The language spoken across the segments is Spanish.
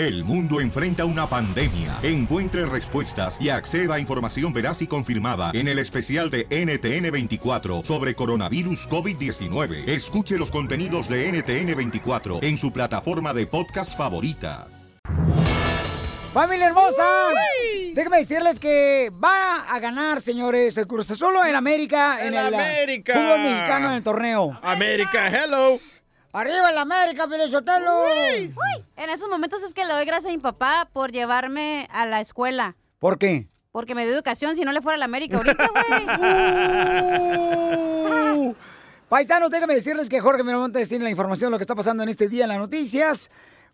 El mundo enfrenta una pandemia. Encuentre respuestas y acceda a información veraz y confirmada en el especial de NTN24 sobre coronavirus COVID-19. Escuche los contenidos de NTN24 en su plataforma de podcast favorita. ¡Familia hermosa! Déjenme decirles que va a ganar, señores, el Cruz Azul en América, en ¡El el América! fútbol mexicano en el torneo. América, hello. ¡Arriba el América, Pelizotelo! Uy, en esos momentos es que le doy gracias a mi papá por llevarme a la escuela. ¿Por qué? Porque me dio educación, si no le fuera a la América ahorita, güey. Uh, Paisanos, déjenme decirles que Jorge Miramontes tiene la información de lo que está pasando en este día en las noticias.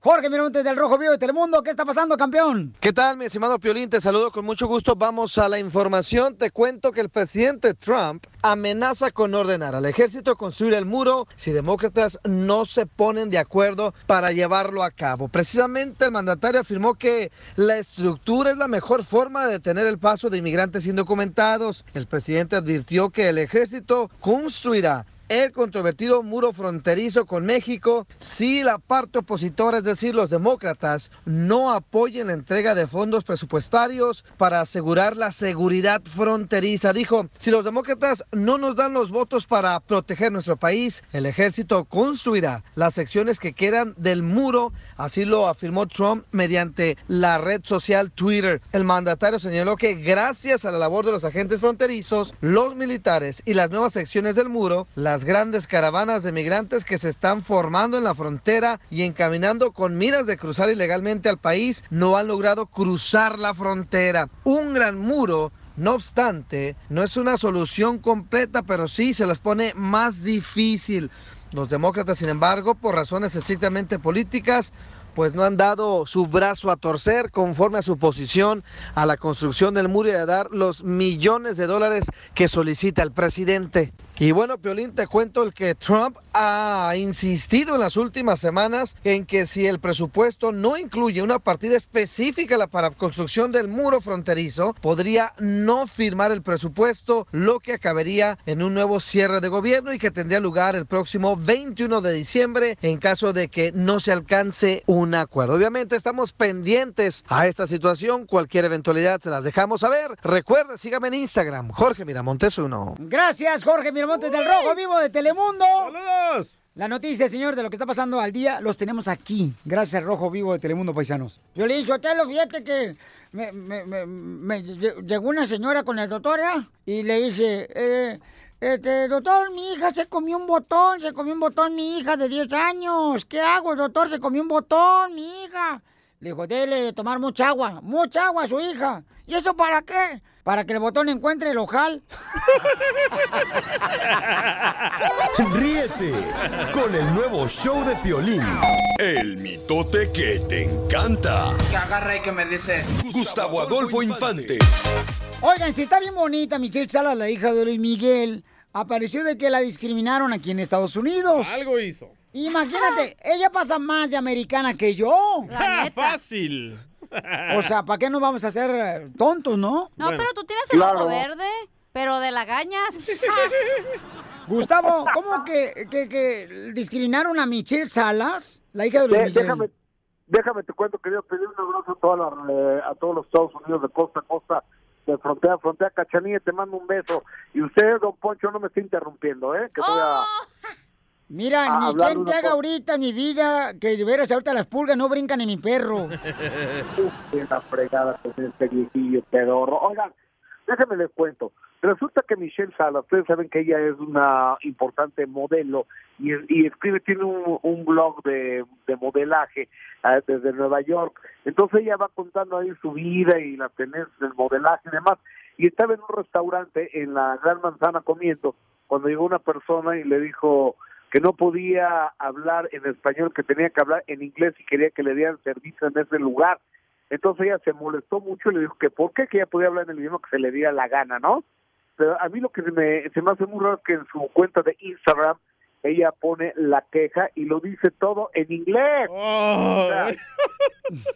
Jorge Miramontes del Rojo Vivo de Telemundo, ¿qué está pasando, campeón? ¿Qué tal, mi estimado Piolín? Te saludo con mucho gusto. Vamos a la información. Te cuento que el presidente Trump amenaza con ordenar al ejército construir el muro si demócratas no se ponen de acuerdo para llevarlo a cabo. Precisamente el mandatario afirmó que la estructura es la mejor forma de detener el paso de inmigrantes indocumentados. El presidente advirtió que el ejército construirá el controvertido muro fronterizo con México si la parte opositora, es decir, los demócratas, no apoyen la entrega de fondos presupuestarios para asegurar la seguridad fronteriza. Dijo, si los demócratas no nos dan los votos para proteger nuestro país, el ejército construirá las secciones que quedan del muro, así lo afirmó Trump mediante la red social Twitter. El mandatario señaló que gracias a la labor de los agentes fronterizos, los militares y las nuevas secciones del muro, las grandes caravanas de migrantes que se están formando en la frontera y encaminando con miras de cruzar ilegalmente al país no han logrado cruzar la frontera. Un gran muro no obstante, no es una solución completa, pero sí se las pone más difícil. Los demócratas, sin embargo, por razones estrictamente políticas, pues no han dado su brazo a torcer conforme a su posición a la construcción del muro y a dar los millones de dólares que solicita el presidente. Y bueno, Piolín, te cuento el que Trump ha insistido en las últimas semanas en que si el presupuesto no incluye una partida específica para construcción del muro fronterizo, podría no firmar el presupuesto, lo que acabaría en un nuevo cierre de gobierno y que tendría lugar el próximo 21 de diciembre en caso de que no se alcance un acuerdo. Obviamente estamos pendientes a esta situación, cualquier eventualidad se las dejamos saber. Recuerda, sígame en Instagram, Jorge Miramontes uno. Gracias, Jorge Miramontes del Rojo Vivo de Telemundo. ¡Saludos! La noticia, señor, de lo que está pasando al día, los tenemos aquí. Gracias al Rojo Vivo de Telemundo, paisanos. Yo le dije, Otelo, fíjate que me, me- me- me lle- llegó una señora con el doctor, ¿ya? Y le dice, eh, este, doctor, mi hija se comió un botón, se comió un botón mi hija de 10 años. ¿Qué hago, doctor? Se comió un botón mi hija. Le dijo, dele de tomar mucha agua, mucha agua a su hija. ¿Y eso para qué? Para que el botón encuentre el ojal. Ríete con el nuevo show de Piolín. El mitote que te encanta. Que agarra y que me dice. Gustavo Adolfo Infante. Oigan, si está bien bonita Michelle Salas, la hija de Luis Miguel, apareció de que la discriminaron aquí en Estados Unidos. Algo hizo. Imagínate, ella pasa más de americana que yo. ¡Ja, fácil! O sea, ¿para qué nos vamos a hacer eh, tontos, no? No, pero tú tienes el ojo verde, pero de lagañas. Gustavo, ¿cómo que, que, que discriminaron a Michelle Salas, la hija de Luis Miguel? déjame, déjame te cuento, querido, pedir un abrazo a, toda la, eh, a todos los Estados Unidos de costa a costa, de frontera a frontera. Cachanilla, te mando un beso. Y usted, don Poncho, no me está interrumpiendo, ¿eh? Que voy a... Mira, a ni quien te haga ahorita mi vida que de veras ahorita las pulgas no brincan en mi perro. La fregada con este viejillo pedorro. Oigan, déjenme les cuento. Resulta que Michelle Salas, ustedes saben que ella es una importante modelo y, y escribe, tiene un, un blog de, de modelaje ah, desde Nueva York. Entonces ella va contando ahí su vida y la tenés del modelaje y demás. Y estaba en un restaurante en la Gran Manzana comiendo cuando llegó una persona y le dijo que no podía hablar en español, que tenía que hablar en inglés y quería que le dieran servicio en ese lugar. Entonces ella se molestó mucho y le dijo que por qué que ella podía hablar en el idioma que se le diera la gana, ¿no? Pero a mí lo que se me, se me hace muy raro es que en su cuenta de Instagram ella pone la queja y lo dice todo en inglés. O sea,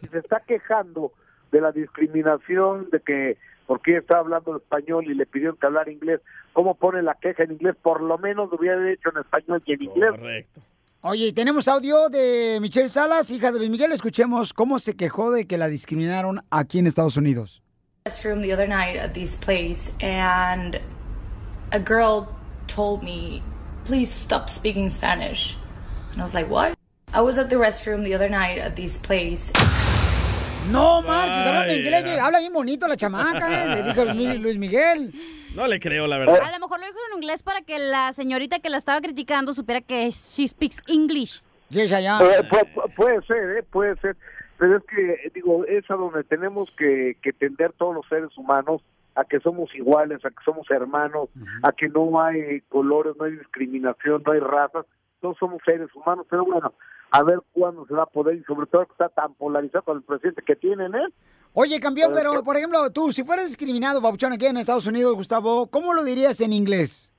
se está quejando de la discriminación, de que porque ella está hablando español y le pidieron que hablar inglés, ¿cómo pone la queja en inglés? Por lo menos lo hubiera hecho en español y en inglés. Correcto. Oye, tenemos audio de Michelle Salas, hija de Luis Miguel. Escuchemos cómo se quejó de que la discriminaron aquí en Estados Unidos. restroom the other night at this place and a girl told me, please stop speaking Spanish. And I was like, what? I was at the restroom the other night at this place. No marches, hablando inglés, habla bien bonito la chamaca, eh, le dijo Luis Miguel. No le creo, la verdad. A lo mejor lo dijo en inglés para que la señorita que la estaba criticando supiera que she speaks English. Yes, allá. Eh, pu- pu- puede ser, ¿eh? puede ser. Pero es que, eh, digo, es a donde tenemos que, que tender todos los seres humanos a que somos iguales, a que somos hermanos, a que no hay colores, no hay discriminación, no hay razas, todos somos seres humanos. Pero bueno, a ver cuándo se va a poder y sobre todo que está tan polarizado con el presidente que tienen, ¿eh? Oye, campeón, pero por ejemplo, tú, si fueras discriminado, babuchón, aquí en Estados Unidos, Gustavo, ¿cómo lo dirías en inglés?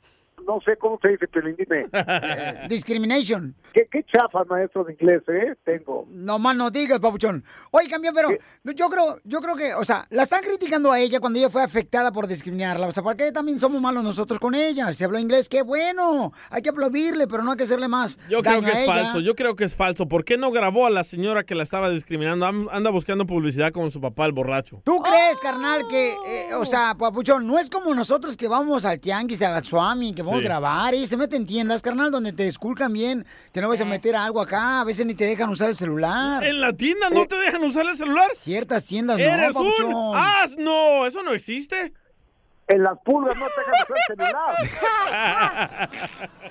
No sé cómo se dice, pero dime. Discrimination. ¿Qué, qué chafa, maestro de inglés, eh? Tengo. No más no digas, papuchón. Oye, campeón, pero yo creo, yo creo que, o sea, la están criticando a ella cuando ella fue afectada por discriminarla. O sea, ¿por qué también somos malos nosotros con ella? Si habló inglés, qué bueno. Hay que aplaudirle, pero no hay que hacerle más Yo creo que a es ella. falso, yo creo que es falso. ¿Por qué no grabó a la señora que la estaba discriminando? Anda buscando publicidad con su papá, el borracho. ¿Tú crees, carnal, que, eh, o sea, papuchón, no es como nosotros que vamos al tianguis, a Suami, que vamos Sí. grabar y se meten en tiendas, carnal, donde te esculcan bien, que no vas a meter algo acá, a veces ni te dejan usar el celular. ¿En la tienda no te dejan usar el celular? Ciertas tiendas no, ¡Eres un papuchón. asno! ¿Eso no existe? En las pulgas no te dejan usar el celular.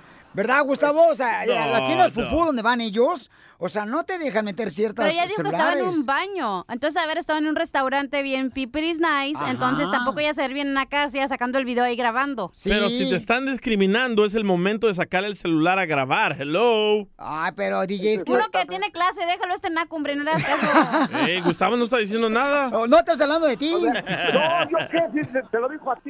¿Verdad, Gustavo? O sea, No, a las tiendas no. fufú donde van ellos, o sea, no te dejan meter ciertas Pero ella dijo que estaba en un baño. Entonces, haber estado en un restaurante bien pipiris nice. Ajá. Entonces, tampoco ella se bien en la casa, ya sacando el video ahí grabando. Pero si te están discriminando, es el momento de sacar el celular a grabar. Hello. Ay, pero DJ, es que... Uno que tiene clase, déjalo este nacumbre, no le hagas caso. Ey, Gustavo no está diciendo nada. Oh, no estamos hablando de ti. No, yo qué, si te, te lo dijo a ti.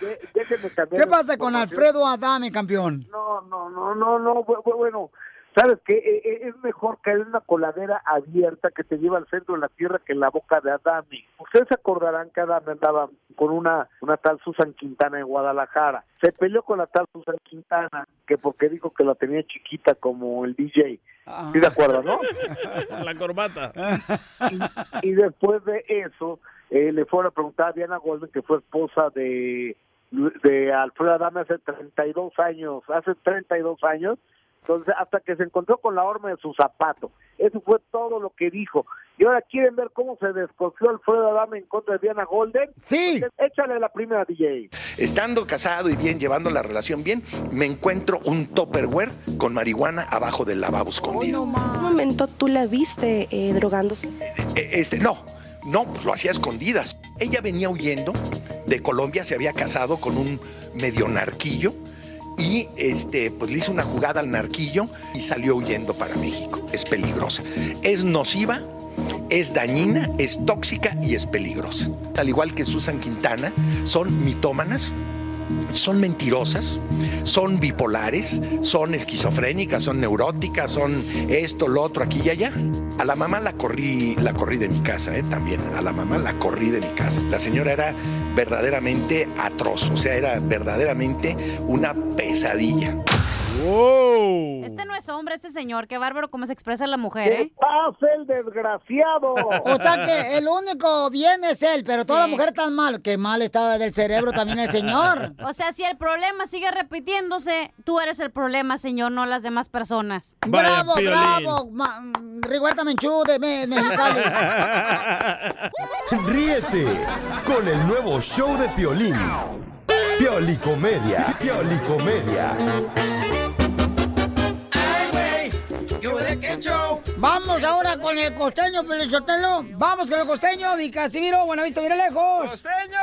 De- cambiar ¿Qué pasa con Alfredo Adame, campeón? No, no, no, no, no, bu- bu- bueno, sabes que es mejor caer en una coladera abierta que te lleva al centro de la tierra que en la boca de Adame. Ustedes se acordarán que Adame andaba con una, una tal Susan Quintana en Guadalajara. Se peleó con la tal Susan Quintana, que porque dijo que la tenía chiquita como el DJ. ¿Sí de acuerdo, no? La corbata. y después de eso eh, le fueron a preguntar a Diana Golden que fue esposa de de Alfredo Adame hace 32 años hace 32 años. Entonces hasta que se encontró con la horma de su zapato. Eso fue todo lo que dijo. Y ahora quieren ver cómo se descoció Alfredo Adame en contra de Diana Golden. Sí. Échale la primera DJ Estando casado y bien, llevando la relación bien, me encuentro un Tupperware con marihuana abajo del lavabo escondido. ¿En qué momento tú la viste eh, drogándose? Eh, Este, no, no, pues lo hacía a escondidas. Ella venía huyendo de Colombia, se había casado con un medio narquillo y este, pues le hizo una jugada al narquillo y salió huyendo para México. Es peligrosa. Es nociva, es dañina, es tóxica y es peligrosa. Al igual que Susan Quintana, son mitómanas, son mentirosas, son bipolares, son esquizofrénicas, son neuróticas, son esto, lo otro, aquí y allá. A la mamá la corrí, la corrí de mi casa, ¿eh? también. A la mamá la corrí de mi casa. La señora era verdaderamente atroz, o sea, era verdaderamente una pesadilla. ¡Wow! Este no es hombre, este señor. Qué bárbaro cómo se expresa la mujer, ¿eh? pasa el desgraciado O sea que el único bien es él, pero toda la mujer tan mal, que mal está del cerebro también el señor. O sea, si el problema sigue repitiéndose, tú eres el problema, señor, no las demás personas. bravo, bravo, Rigoberta Menchú de Me- Mexicali. Ríete con el nuevo show de Piolín. Piolicomedia. Piolicomedia. Vamos ahora con el costeño, Pelichotelo. Vamos con el costeño, mi Casimiro. Buena vista, mira lejos. ¡Costeño!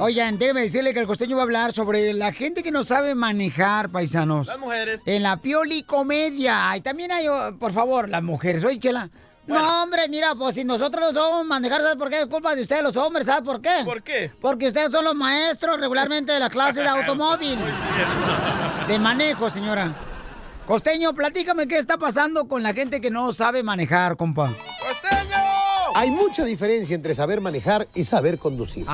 Oigan, déjeme decirle que el costeño va a hablar sobre la gente que no sabe manejar, paisanos. Las mujeres. En la pioli comedia. Y también hay, oh, por favor, las mujeres. Oye, Chela. No, hombre, mira, pues si nosotros no somos manejar, ¿sabes por qué? Es culpa de ustedes, los hombres, ¿sabes por qué? ¿Por qué? Porque ustedes son los maestros regularmente de la clase de automóvil. De manejo, señora. Costeño, platícame qué está pasando con la gente que no sabe manejar, compa. Hay mucha diferencia entre saber manejar y saber conducir.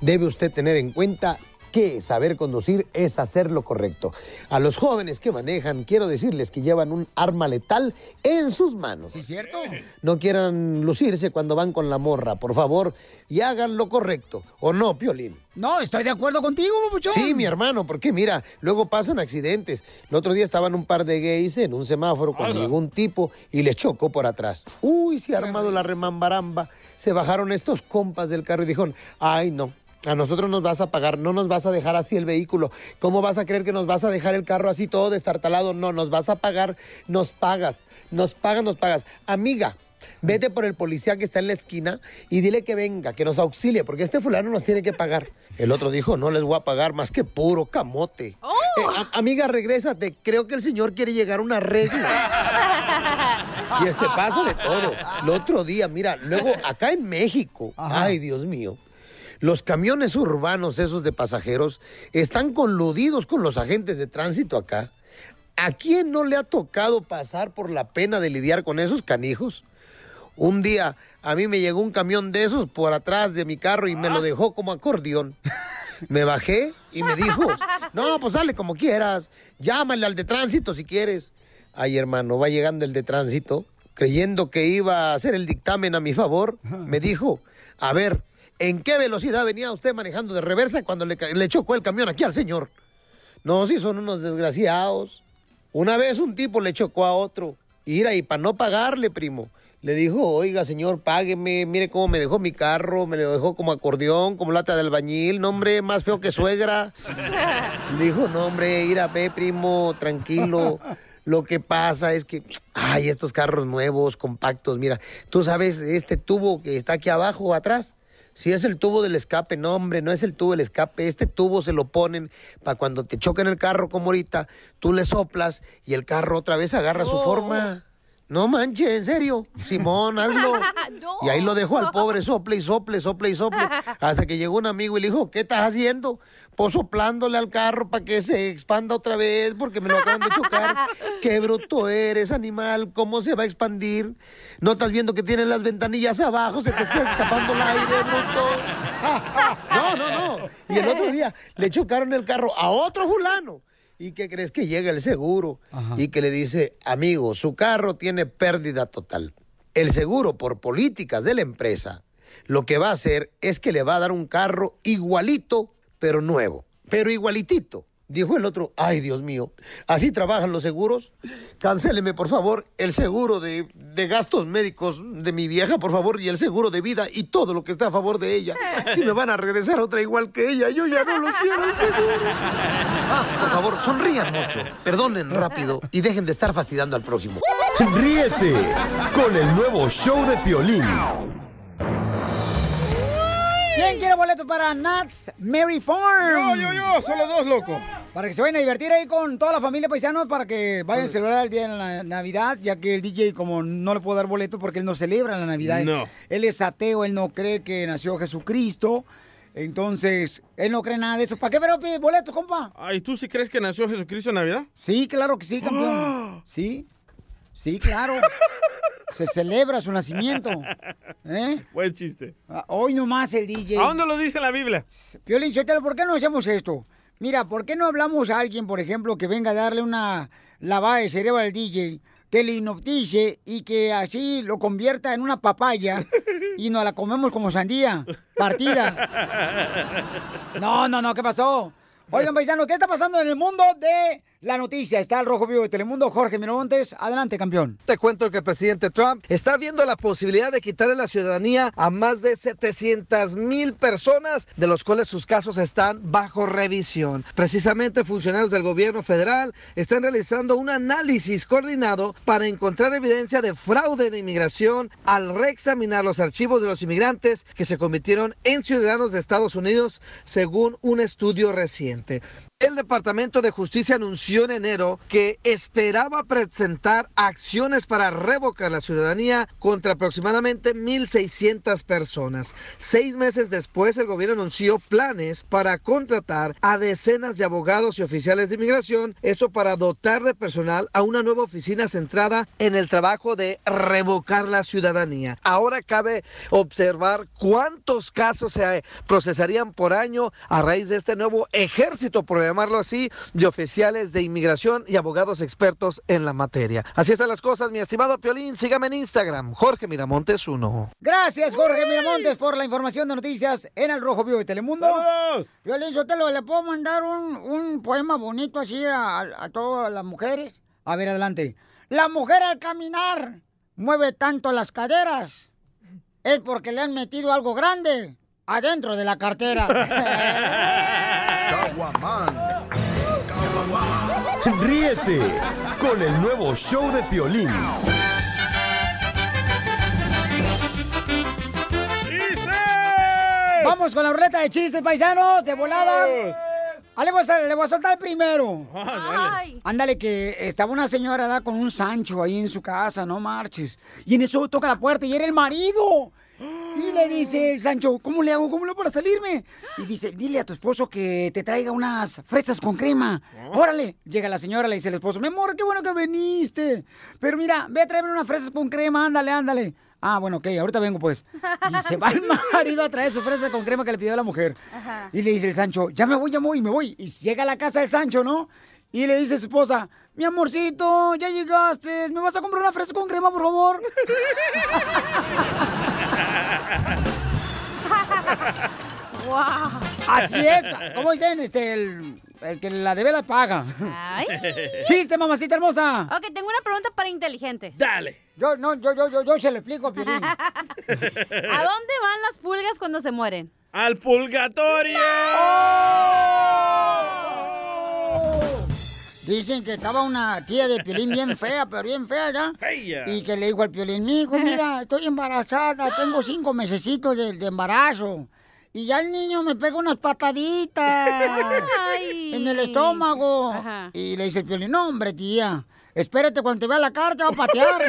Debe usted tener en cuenta que saber conducir es hacer lo correcto. A los jóvenes que manejan, quiero decirles que llevan un arma letal en sus manos. ¿Sí, cierto? No quieran lucirse cuando van con la morra, por favor, y hagan lo correcto. ¿O no, Piolín? No, estoy de acuerdo contigo, papuchón. Sí, mi hermano, porque mira, luego pasan accidentes. El otro día estaban un par de gays en un semáforo cuando llegó un tipo y les chocó por atrás. Uy, se ha armado la remambaramba. Se bajaron estos compas del carro y dijeron, ay no, a nosotros nos vas a pagar, no nos vas a dejar así el vehículo. ¿Cómo vas a creer que nos vas a dejar el carro así todo destartalado? No, nos vas a pagar, nos pagas, nos pagas, nos pagas. Amiga, vete por el policía que está en la esquina y dile que venga, que nos auxilie, porque este fulano nos tiene que pagar. El otro dijo, no les voy a pagar más que puro camote. Eh, a- amiga, regrésate, creo que el señor quiere llegar a un arreglo. Y es que pasa de todo. El otro día, mira, luego acá en México, ay Dios mío, los camiones urbanos esos de pasajeros están coludidos con los agentes de tránsito acá. ¿A quién no le ha tocado pasar por la pena de lidiar con esos canijos? Un día a mí me llegó un camión de esos por atrás de mi carro y me lo dejó como acordeón. Me bajé y me dijo, no, pues sale como quieras, llámale al de tránsito si quieres. Ay, hermano, va llegando el de tránsito, creyendo que iba a hacer el dictamen a mi favor, me dijo, a ver, ¿en qué velocidad venía usted manejando de reversa cuando le, chocó el camión aquí al señor? No, si son unos desgraciados. Una vez un tipo le chocó a otro. Ira, y para no pagarle, primo, le dijo, oiga, señor, págueme, mire cómo me dejó mi carro, me lo dejó como acordeón, como lata de albañil, no, hombre, más feo que suegra. Le dijo, no, hombre, ira, ve, primo, tranquilo. Lo que pasa es que, ay, estos carros nuevos, compactos, mira, tú sabes, este tubo que está aquí abajo, atrás, si es el tubo del escape, no, hombre, no es el tubo del escape. Este tubo se lo ponen para cuando te choquen el carro como ahorita, tú le soplas y el carro otra vez agarra su forma. No manches, en serio. Simón, hazlo. Y ahí lo dejó al pobre, sople y sople, sople y sople. Hasta que llegó un amigo y le dijo, ¿qué estás haciendo? Pues soplándole al carro para que se expanda otra vez porque me lo acaban de chocar. Qué bruto eres, animal. ¿Cómo se va a expandir? ¿No estás viendo que tienen las ventanillas abajo? Se te está escapando el aire, bruto. No, no, no. Y el otro día le chocaron el carro a otro fulano. ¿Y qué crees que llega el seguro? Y que le dice, amigo, su carro tiene pérdida total. El seguro, por políticas de la empresa, lo que va a hacer es que le va a dar un carro igualito, pero nuevo. Pero igualitito. Dijo el otro, ay Dios mío, ¿así trabajan los seguros? Cancéleme, por favor, el seguro de, de gastos médicos de mi vieja, por favor, y el seguro de vida y todo lo que está a favor de ella. Si me van a regresar otra igual que ella, yo ya no lo quiero el seguro. Por favor, sonrían mucho, perdonen rápido y dejen de estar fastidiando al prójimo. Ríete con el nuevo show de Piolín. ¿Quién quiere boletos para Nuts Mary Farm? Yo, yo, yo, solo dos, loco. Para que se vayan a divertir ahí con toda la familia paisanos para que vayan a celebrar el día de la Navidad, ya que el DJ como no le puedo dar boletos porque él no celebra la Navidad. No. Él es ateo, él no cree que nació Jesucristo. Entonces, él no cree nada de eso. ¿Para qué pero pide boletos, compa? Ay, ¿tú sí crees que nació Jesucristo en Navidad? Sí, claro que sí, campeón. Sí, sí, claro. Se celebra su nacimiento. ¿Eh? Buen chiste. Ah, Hoy nomás el DJ. ¿A dónde lo dice la Biblia? Piolín, Sotelo, ¿por qué no hacemos esto? Mira, ¿por qué no hablamos a alguien, por ejemplo, que venga a darle una lavada de cerebro al DJ, que le hipnotice y que así lo convierta en una papaya y nos la comemos como sandía, partida? No, no, no, ¿qué pasó? Oigan, paisano, ¿qué está pasando en el mundo de la noticia? Está el Rojo Vivo de Telemundo, Jorge Miramontes. Adelante, campeón. Te cuento que el presidente Trump está viendo la posibilidad de quitarle la ciudadanía a más de 700 mil personas, de los cuales sus casos están bajo revisión. Precisamente funcionarios del gobierno federal están realizando un análisis coordinado para encontrar evidencia de fraude de inmigración al reexaminar los archivos de los inmigrantes que se convirtieron en ciudadanos de Estados Unidos, según un estudio reciente. El Departamento de Justicia anunció en enero que esperaba presentar acciones para revocar la ciudadanía contra aproximadamente 1.600 personas. Seis meses después, el gobierno anunció planes para contratar a decenas de abogados y oficiales de inmigración, eso para dotar de personal a una nueva oficina centrada en el trabajo de revocar la ciudadanía. Ahora cabe observar cuántos casos se procesarían por año a raíz de este nuevo ejército, por llamarlo así, de oficiales de inmigración y abogados expertos en la materia. Así están las cosas, mi estimado Piolín. Sígame en Instagram, Jorge Miramontes 1. Gracias, Jorge Miramontes, por la información de noticias en El Rojo Vivo de Telemundo. Violín, yo te lo le puedo mandar un, un poema bonito así a, a todas las mujeres. A ver, adelante. La mujer al caminar mueve tanto las caderas. Es porque le han metido algo grande adentro de la cartera. Ríete con el nuevo show de Piolín. Vamos con la ruleta de chistes, paisanos, de volada. Ah, le, voy a, le voy a soltar el primero. Ay. Ándale, que estaba una señora ¿da? con un Sancho ahí en su casa, no marches. Y en eso toca la puerta y era el marido. Y le dice el Sancho, ¿cómo le hago? ¿Cómo le hago para salirme? Y dice, dile a tu esposo que te traiga unas fresas con crema. Órale. Llega la señora, le dice el esposo, mi amor, qué bueno que viniste. Pero mira, ve a traerme unas fresas con crema, ándale, ándale. Ah, bueno, ok, ahorita vengo pues. Y se va el marido a traer su fresa con crema que le pidió la mujer. Y le dice el Sancho, ya me voy, ya me voy, me voy. Y llega a la casa del Sancho, ¿no? Y le dice a su esposa, mi amorcito, ya llegaste, ¿me vas a comprar una fresa con crema, por favor? ¡Wow! Así es, como dicen, este, el, el que la debe la paga. Ay. ¡Chiste, mamacita hermosa! Ok, tengo una pregunta para inteligentes. Dale. Yo, no, yo, yo, yo, yo se lo explico a Piolín. ¿A dónde van las pulgas cuando se mueren? ¡Al purgatorio! Dicen que estaba una tía de Piolín bien fea, pero bien fea ya. Fea. Y que le dijo al Piolín, mijo, mira, estoy embarazada, tengo cinco mesecitos de, de embarazo. Y ya el niño me pega unas pataditas Ay. en el estómago. Ajá. Y le dice el Piolín, no, hombre, tía, espérate cuando te vea la cara, te va a patear.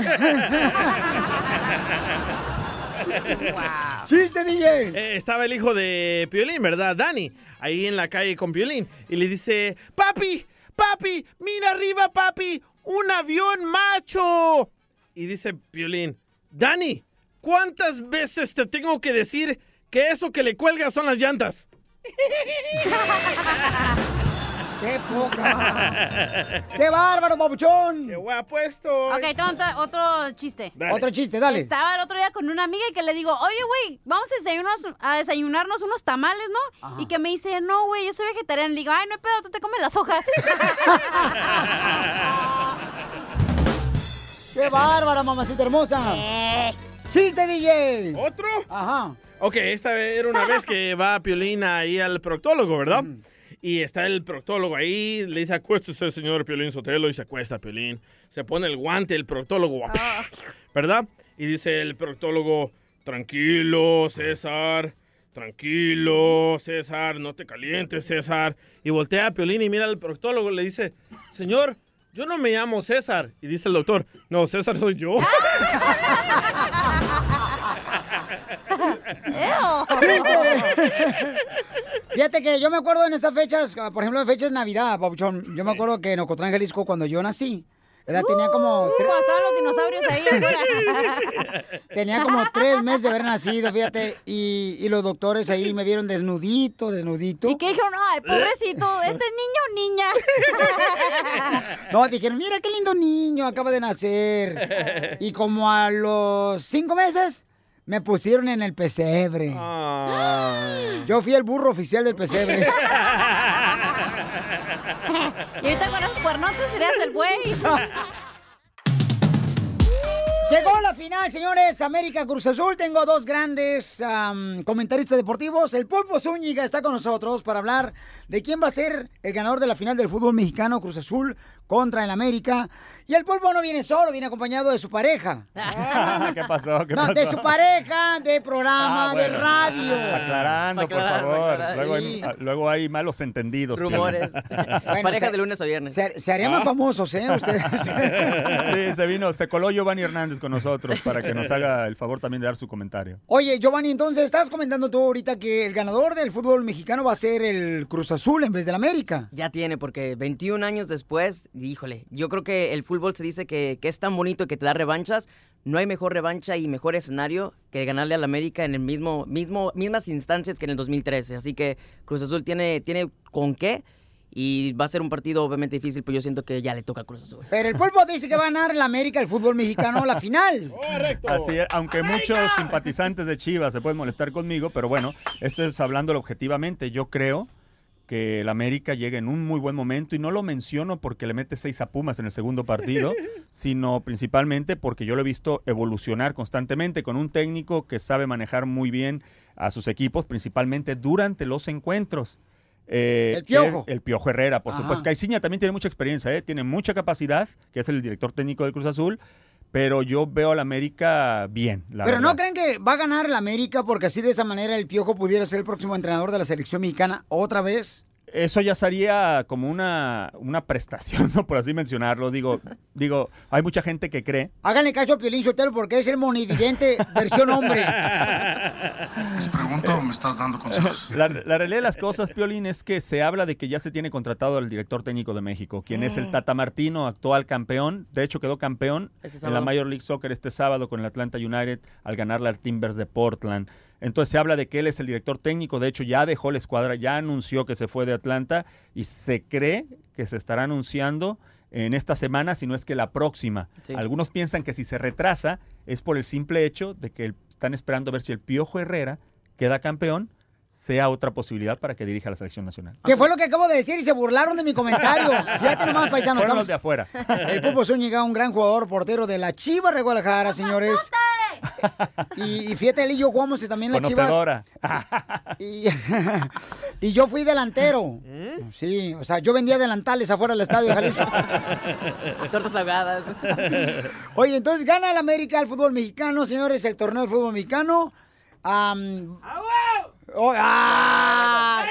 ¡Chiste, DJ! Eh, estaba el hijo de Piolín, ¿verdad? Dani, ahí en la calle con Piolín. Y le dice, papi, papi, mira arriba, papi, un avión macho. Y dice Piolín, Dani, ¿cuántas veces te tengo que decir que eso que le cuelga son las llantas? ¡Qué poca! ¡Qué bárbaro, papuchón! ¡Qué puesto! Ok, tengo otra- otro chiste. Dale. Otro chiste, dale. Estaba el otro día con una amiga y que le digo, oye, güey, vamos a desayunarnos, a desayunarnos unos tamales, ¿no? Y que me dice, no, güey, yo soy vegetariana. Le digo, ay, no hay pedo, tú te comes las hojas. ¡Qué bárbara, mamacita hermosa! ¡Chiste, DJ! ¿Otro? Ajá. Ok, esta era una vez que va Piolín ahí al proctólogo, ¿verdad? Y está el proctólogo ahí, le dice, acuéstese, señor Piolín Sotelo, y se acuesta Piolín. Se pone el guante, el proctólogo, ¿verdad? Y dice el proctólogo, tranquilo, César, tranquilo, César, no te calientes, César. Y voltea a Piolín y mira al proctólogo, le dice, señor, yo no me llamo César. Y dice el doctor, no, César soy yo. Fíjate que yo me acuerdo en estas fechas, ah, por ejemplo, en fechas de Navidad, Pabuchón. Yo me acuerdo que en Ocotlán, Jalisco, cuando yo nací, ¿verdad? Tenía como... tre- Cuando estaban los dinosaurios ahí afuera. Tenía como tres meses de haber nacido, fíjate. Y, y los doctores ahí me vieron desnudito, desnudito. ¿Y qué dijeron? Ay, pobrecito, ¿este niño o niña? No, dijeron, mira qué lindo niño, acaba de nacer. Y como a los cinco meses, me pusieron en el pesebre. Yo fui el burro oficial del pesebre. y ahorita con los cuernotes serías el güey. Llegó la final, señores. América Cruz Azul. Tengo dos grandes comentaristas deportivos. El Pulpo Zúñiga está con nosotros para hablar de quién va a ser el ganador de la final del fútbol mexicano Cruz Azul contra el América. Y el Pulpo no viene solo, viene acompañado de su pareja. ¿Qué pasó? ¿Qué no, pasó? de su pareja de programa Ah, de bueno. radio. Aclarando, por favor. aclarar. Luego hay, Sí. ah, luego hay malos entendidos. Rumores. Pareja de lunes a viernes. Se, se harían más Ah. famosos, ¿eh? Ustedes. Sí, se vino, se coló Giovanni Hernández con nosotros para que nos haga el favor también de dar su comentario. Oye, Giovanni, entonces estás comentando tú ahorita que el ganador del fútbol mexicano va a ser el Cruz Azul en vez del América. Ya tiene, porque 21 años después, híjole, yo creo que el fútbol se dice que, que es tan bonito que te da revanchas. No hay mejor revancha y mejor escenario que ganarle al América en el mismo, mismo, mismas instancias que en el 2013. Así que Cruz Azul tiene, tiene con qué y va a ser un partido obviamente difícil, pero yo siento que ya le toca a Cruz Azul. Pero el pulpo dice que va a ganar el América el fútbol mexicano la final. Así es, aunque muchos simpatizantes de Chivas se pueden molestar conmigo, pero bueno, esto es hablándolo objetivamente. Yo creo que el América llega en un muy buen momento y no lo menciono porque le mete seis a Pumas en el segundo partido, sino principalmente porque yo lo he visto evolucionar constantemente con un técnico que sabe manejar muy bien a sus equipos, principalmente durante los encuentros. Eh, El Piojo. El Piojo Herrera, por Ajá. supuesto. Caiciña también tiene mucha experiencia, ¿eh? tiene mucha capacidad, que es el director técnico del Cruz Azul, pero yo veo al América bien. La Pero verdad. no creen que va a ganar el América porque así de esa manera el Piojo pudiera ser el próximo entrenador de la selección mexicana otra vez. Eso ya sería como una, una prestación, ¿no? por así mencionarlo. Digo, digo, hay mucha gente que cree. Háganle caso a Piolín Sotelo porque es el monividente versión hombre. ¿Les pregunto o me estás dando consejos? La, la realidad de las cosas, Piolín, es que se habla de que ya se tiene contratado al director técnico de México, quien es el Tata Martino, actual campeón. De hecho, quedó campeón Este en la Major League Soccer este sábado con el Atlanta United al ganarle al Timbers de Portland. Entonces se habla de que él es el director técnico. De hecho, ya dejó la escuadra, ya anunció que se fue de Atlanta y se cree que se estará anunciando en esta semana, si no es que la próxima. Sí. Algunos piensan que si se retrasa es por el simple hecho de que el- están esperando a ver si el Piojo Herrera queda campeón, sea otra posibilidad para que dirija la selección nacional. Que fue lo que acabo de decir y se burlaron de mi comentario. Fíjate nomás, paisanos. Fueron estamos- los de afuera. El Pulpo Zúñiga, un gran jugador portero de la Chivas de Guadalajara, señores. Y, y fíjate, él y yo jugamos también la Chivas. Y, y yo fui delantero. Sí, o sea, yo vendía delantales afuera del estadio de Jalisco. Tortas ahogadas. Oye, entonces gana el América el fútbol mexicano, señores, el torneo del fútbol mexicano. Am, oh, ah,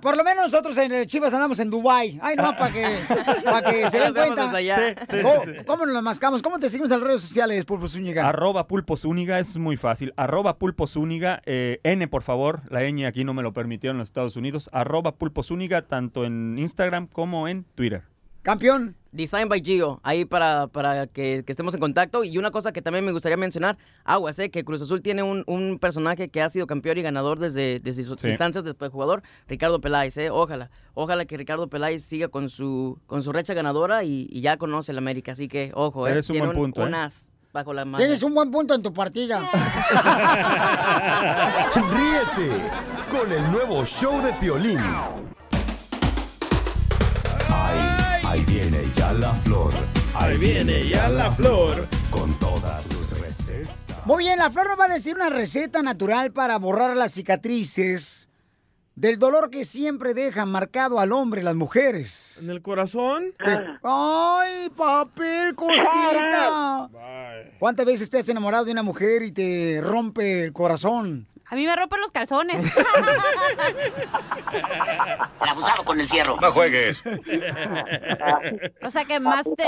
por lo menos nosotros en el Chivas andamos en Dubai. Ay, no, para que, pa' que se den cuenta. desde allá. Sí, sí, ¿Cómo, sí, cómo nos lo mascamos? ¿Cómo te seguimos en las redes sociales, Pulpo Zúñiga? Arroba Pulpo Zúñiga es muy fácil. Arroba Pulpo Zúñiga, eh, N por favor, la ñ aquí no me lo permitieron en los Estados Unidos. Arroba Pulpo Zúñiga, tanto en Instagram como en Twitter. Campeón. Design by Gio, ahí para, para que, que estemos en contacto. Y una cosa que también me gustaría mencionar, aguas, eh, que Cruz Azul tiene un, un personaje que ha sido campeón y ganador desde, desde sus Sí. instancias después de jugador, Ricardo Peláez, eh, ojalá. Ojalá que Ricardo Peláez siga con su, con su recha ganadora y, y ya conoce el América. Así que, ojo, eh, Eres un tiene buen punto, un eh. as bajo la mano. Tienes un buen punto en tu partida. Ríete con el nuevo show de Piolín. Ahí, viene ya la flor. Ahí viene ya la flor. Con todas sus recetas. Muy bien, la flor nos va a decir una receta natural para borrar las cicatrices del dolor que siempre dejan marcado al hombre las mujeres. ¿En el corazón? ¡Ay, papel, cosita! ¿Cuántas veces te has enamorado de una mujer y te rompe el corazón? A mí me rompen los calzones. El abusado con el fierro. No juegues. o sea que más te...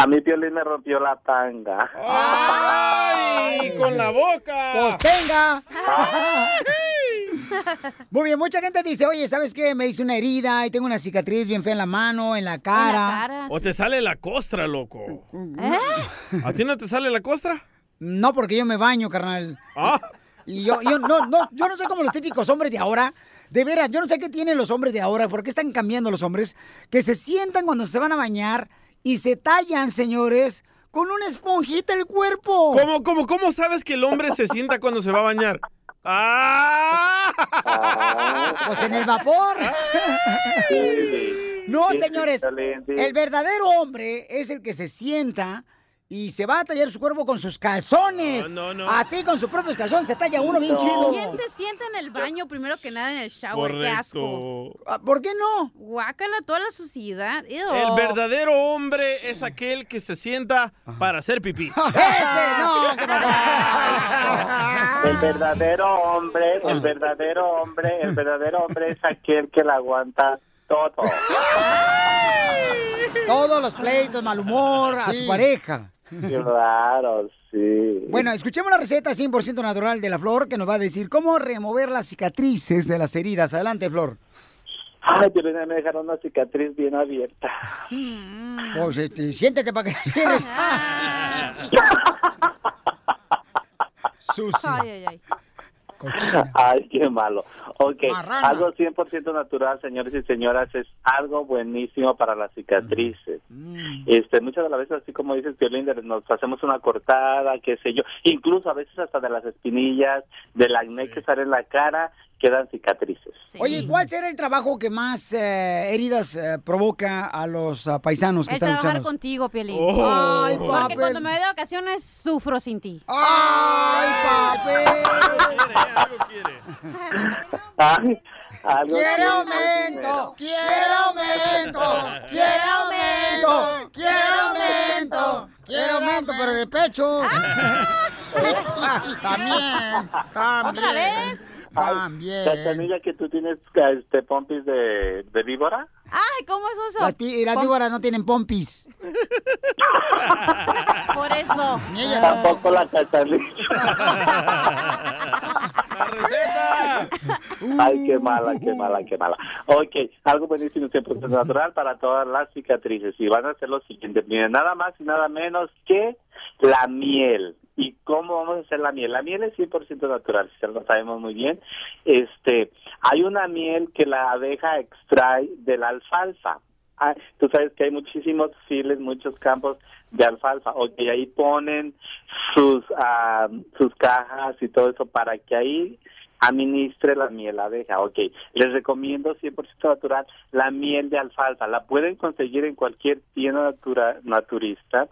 A mí, Piolín me rompió la tanga. ¡Ay! ¡Con la boca! ¡Pues tenga! Muy bien, mucha gente dice, oye, ¿sabes qué? Me hice una herida y tengo una cicatriz bien fea en la mano, en la cara. O te sale la costra, loco. ¿A ti no te sale la costra? No, porque yo me baño, carnal. Ah. Y yo, yo, no, no, yo no soy como los típicos hombres de ahora. De veras, yo no sé qué tienen los hombres de ahora, por qué están cambiando los hombres, que se sientan cuando se van a bañar y se tallan, señores, con una esponjita el cuerpo. ¿Cómo, cómo, cómo sabes que el hombre se sienta cuando se va a bañar? ¡Ah! Pues en el vapor. No, Sí, señores, el verdadero hombre es el que se sienta y se va a tallar su cuerpo con sus calzones. No, no, no. Así con sus propios calzones se talla uno bien chido. ¿Quién se sienta en el baño primero que nada en el shower? Qué asco. Ah, ¿Por qué no? Guácala toda la suciedad. Ew. El verdadero hombre es aquel que se sienta para hacer pipí. ¡Ese! ¡No! ¿qué El verdadero hombre, el verdadero hombre, el verdadero hombre es aquel que la aguanta todo. Todos los pleitos, mal humor, a su pareja. Claro, sí. Bueno, escuchemos la receta 100% natural de la flor que nos va a decir cómo remover las cicatrices de las heridas. Adelante, Flor. Ay, pero me dejaron una cicatriz bien abierta. Pues, este, siéntete para que cierres. Sucia. Ay, ay, ay. Ay, qué malo. Ok, Marrana. algo 100% natural, señores y señoras, es algo buenísimo para las cicatrices. Mm. Este, muchas de las veces, así como dices, Violín, nos hacemos una cortada, qué sé yo, incluso a veces hasta de las espinillas, del acné que sale en la cara, quedan cicatrices. Oye, ¿cuál será el trabajo que más eh, heridas eh, provoca a los ah, paisanos que El están trabajar luchando? contigo, Piolín. Oh. Ay, Porque papel. cuando me voy de vacaciones, sufro sin ti. ¡Ay, Ay, algo ¡Quiere que- aumento! ¡Quiere aumento! ¡Quiere aumento! ¡Quiere aumento! ¡Quiere aumento, pero de pecho! Ah, también, también. ¿Otra vez? También. Cachanilla, que tú tienes este pompis de, de víbora. Ay, ¿cómo es eso? Las, pi- las Pom- víboras no tienen pompis. Por eso. Ni ella. Tampoco la cachanilla. Ay, qué mala, qué mala, qué mala. Ok, algo buenísimo, 100% natural para todas las cicatrices. Y van a hacer lo siguiente, miren, nada más y nada menos que la miel. ¿Y cómo vamos a hacer la miel? La miel es 100% natural, si lo sabemos muy bien. Este, hay una miel que la abeja extrae de la alfalfa. Ah, tú sabes que hay muchísimos files, muchos campos de alfalfa. Ok, ahí ponen sus, ah, sus cajas y todo eso para que ahí administre la miel abeja. Ok, les recomiendo 100% natural la miel de alfalfa. La pueden conseguir en cualquier tienda natura, naturista.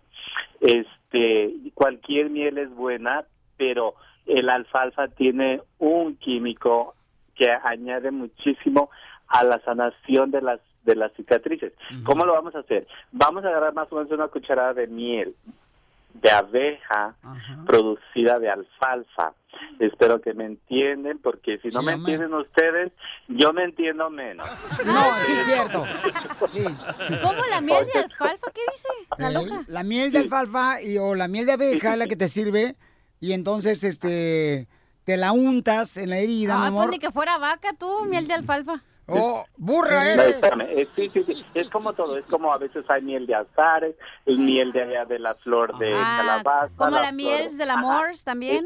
Este, cualquier miel es buena, pero el alfalfa tiene un químico que añade muchísimo a la sanación de las de las cicatrices. ¿Cómo lo vamos a hacer? Vamos a agarrar más o menos una cucharada de miel de abeja producida de alfalfa. Espero que me entienden, porque si no Sí, me entienden ustedes, yo me entiendo menos. No, sí es cierto. Sí. ¿Cómo la miel de alfalfa? ¿Qué dice? La loca. La miel de alfalfa y, o la miel de abeja es la que te sirve y entonces este te la untas en la herida, mi pues amor. ni que fuera vaca tú, miel de alfalfa. Oh, burra No, ese. espérame, eh, sí, sí, sí, es como todo, es como a veces hay miel de azares, el miel de allá de la flor de Ah, calabaza. como la flor- miel del Ajá. amor también.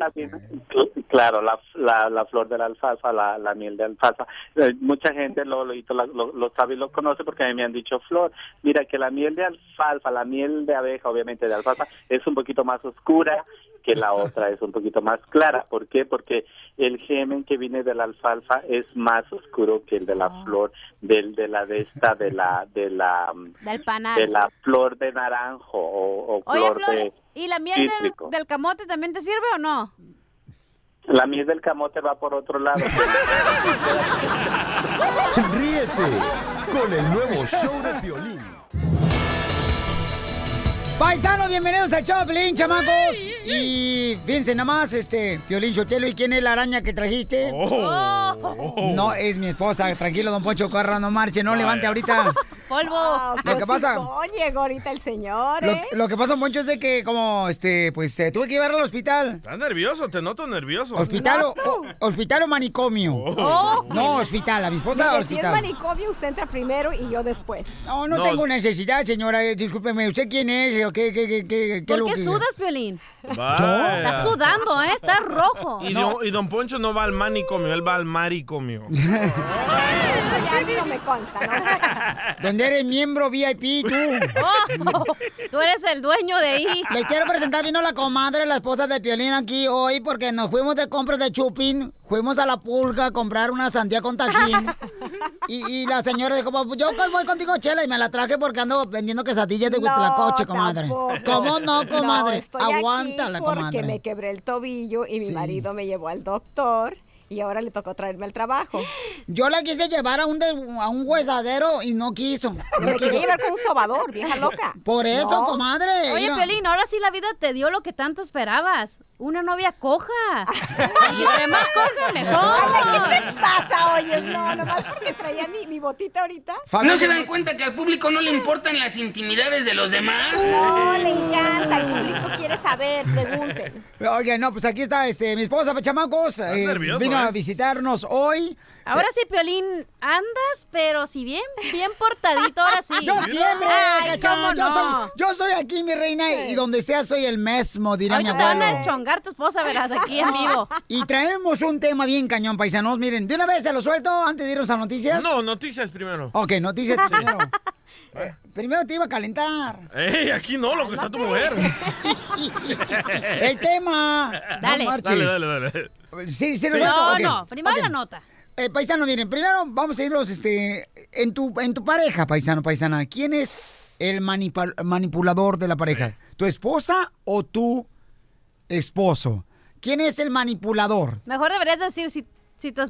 Claro, la, la, la flor de la alfalfa, la, la miel de alfalfa. Eh, mucha gente lo, lo, lo, lo sabe y lo conoce porque a mí me han dicho flor. Mira que la miel de alfalfa, la miel de abeja, obviamente de alfalfa, es un poquito más oscura que la otra, es un poquito más clara. ¿Por qué? Porque el gemen que viene de la alfalfa es más oscuro que el de la Ah. flor, del de la de esta, de la, de la, Del panal. de la flor de naranjo o, o Oye, flor Flor, de ¿y la miel del, del camote también te sirve o no? La miel del camote va por otro lado. Ríete con el nuevo show de violín. Paisanos, bienvenidos al Choplin, chamacos. Y fíjense nada más, este, Piolín Sotelo, ¿y quién es la araña que trajiste? Oh. No, es mi esposa. Tranquilo, don Poncho Carra, no marche, no levante ahorita. Polvo. Lo que pasa- llegó ahorita el señor, Lo, ¿eh? lo que pasa, Poncho, es de que como, este, pues, eh, tuve que llevarlo al hospital. Estás nervioso, te noto nervioso. Hospital o, o- hospital o manicomio. Oh. No, hospital, a mi esposa Mire, si es manicomio, usted entra primero y yo después. No, no, tengo necesidad, señora. eh, Discúlpeme, ¿usted quién es? ¿O qué, qué, qué, qué, qué ¿Por lo qué que- sudas, Piolín? Estás sudando, ¿eh? Estás rojo. Y, don, y don Poncho no va al manicomio, él va al maricomio. Eso ya no me consta, ¿no? Donde eres miembro VIP, tú. Oh, tú eres el dueño de ahí. Le quiero presentar, vino la comadre, la esposa de Piolín aquí hoy porque nos fuimos de compras de Chupin fuimos a la pulga a comprar una sandía con tajín. Y, y la señora dijo, pues yo voy contigo, Chela, y me la traje porque ando vendiendo quesadillas de Huitlacoche, comadre. tampoco. ¿Cómo no, comadre? No, estoy Aguántala, aquí porque comadre. me quebré el tobillo y mi Sí. marido me llevó al doctor y ahora le tocó traerme al trabajo. Yo la quise llevar a un, de- a un huesadero y no quiso. No Me quiso. quería llevar con un sobador, vieja loca. Por eso, No. comadre. Oye. Piolín, ahora sí la vida te dio lo que tanto esperabas. Una novia coja. Y entre más coja, mejor. ¿Qué te pasa, oye? No, nomás porque traía mi, mi botita ahorita. ¿No se dan cuenta que al público no le importan las intimidades de los demás? No, le encanta. El público quiere saber, pregunten. Oye, no, pues aquí está este, mi esposa, chamacos. eh, nervioso, vino a visitarnos hoy. Ahora sí, Piolín, andas, pero si bien, bien portadito, ahora sí. Yo siempre, Ay, yo, no. soy, yo soy aquí, mi reina, y donde sea soy el mismo, dirá mi Ahorita te van a abuelo. deschongar tu esposa, verás, aquí en vivo. Y traemos un tema bien cañón, paisanos. Miren, de una vez se lo suelto antes de irnos a noticias. No, noticias primero. Ok, noticias primero. Eh, primero te iba a calentar. ¡Ey, aquí no, lo que está tu mujer! El tema. Dale. No. Dale, dale, dale. Sí, sí, lo No, no, primero ok. la nota. Eh, paisano, miren, primero vamos a irnos este, en, tu, en tu pareja, paisano, paisana. ¿Quién es el manipulador de la pareja? ¿Tu esposa o tu esposo? ¿Quién es el manipulador? Mejor deberías decir, si, si, tu,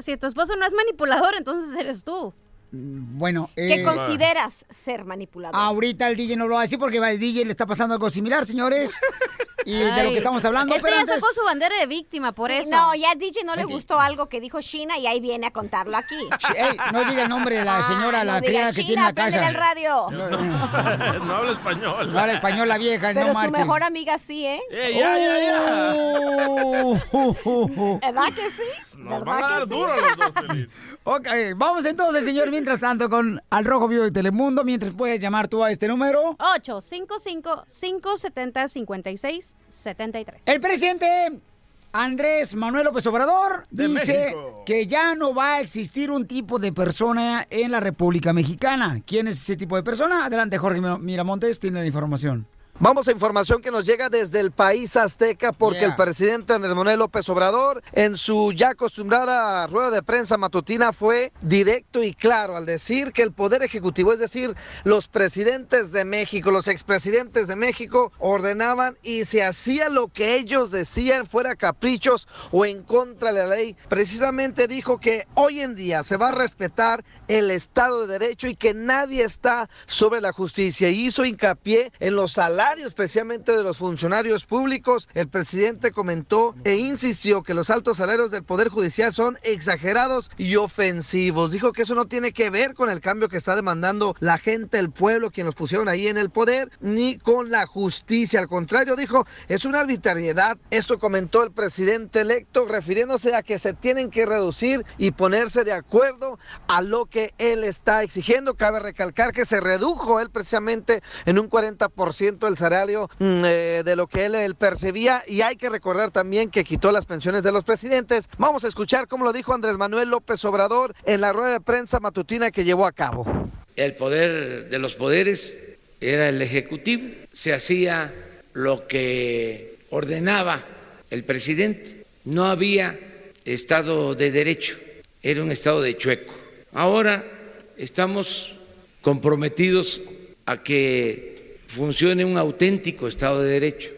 si tu esposo no es manipulador, entonces eres tú. Bueno, ¿Qué eh, consideras ser manipulador? ahorita el DJ no lo va a decir porque al DJ le está pasando algo similar, señores. Y de lo que estamos hablando, Este pero ya antes... sacó su bandera de víctima, por Sí, eso. No, ya a DJ no le gustó algo que dijo China y ahí viene a contarlo aquí. No diga el nombre de la señora, Ah, la no criada que tiene en la casa. el radio. no habla español. No habla español la vieja, Pero no su marche. mejor amiga sí, ¿eh? ¡Ey, ya, ya, ya! ¿Verdad que sí? Nos ¿Verdad van a dar que sí? duro los dos. Ok, vamos entonces, señor, mientras tanto con Al Rojo Vivo de Telemundo, mientras puedes llamar tú a este número. 855-570-5673. El presidente Andrés Manuel López Obrador De dice México. que ya no va a existir un tipo de persona en la República Mexicana. ¿Quién es ese tipo de persona? Adelante, Jorge Miramontes, tiene la información. Vamos a información que nos llega desde el país azteca porque Yeah. el presidente Andrés Manuel López Obrador en su ya acostumbrada rueda de prensa matutina fue directo y claro al decir que el poder ejecutivo, es decir, los presidentes de México, los expresidentes de México ordenaban y se hacía lo que ellos decían fuera caprichos o en contra de la ley. Precisamente dijo que hoy en día se va a respetar el Estado de Derecho y que nadie está sobre la justicia. Y hizo hincapié en los salarios, especialmente de los funcionarios públicos. El presidente comentó e insistió que los altos salarios del Poder Judicial son exagerados y ofensivos. Dijo que eso no tiene que ver con el cambio que está demandando la gente, el pueblo, quien los pusieron ahí en el poder, ni con la justicia. Al contrario, dijo, es una arbitrariedad. Esto comentó el presidente electo, refiriéndose a que se tienen que reducir y ponerse de acuerdo a lo que él está exigiendo. Cabe recalcar que se redujo él precisamente en un 40% el salario mm, eh, de lo que él, él percibía y hay que recordar también que quitó las pensiones de los presidentes. Vamos a escuchar cómo lo dijo Andrés Manuel López Obrador en la rueda de prensa matutina que llevó a cabo. El poder de los poderes era el ejecutivo, se hacía lo que ordenaba el presidente, no había Estado de Derecho, era un Estado de chueco. Ahora estamos comprometidos a que funcione un auténtico Estado de Derecho.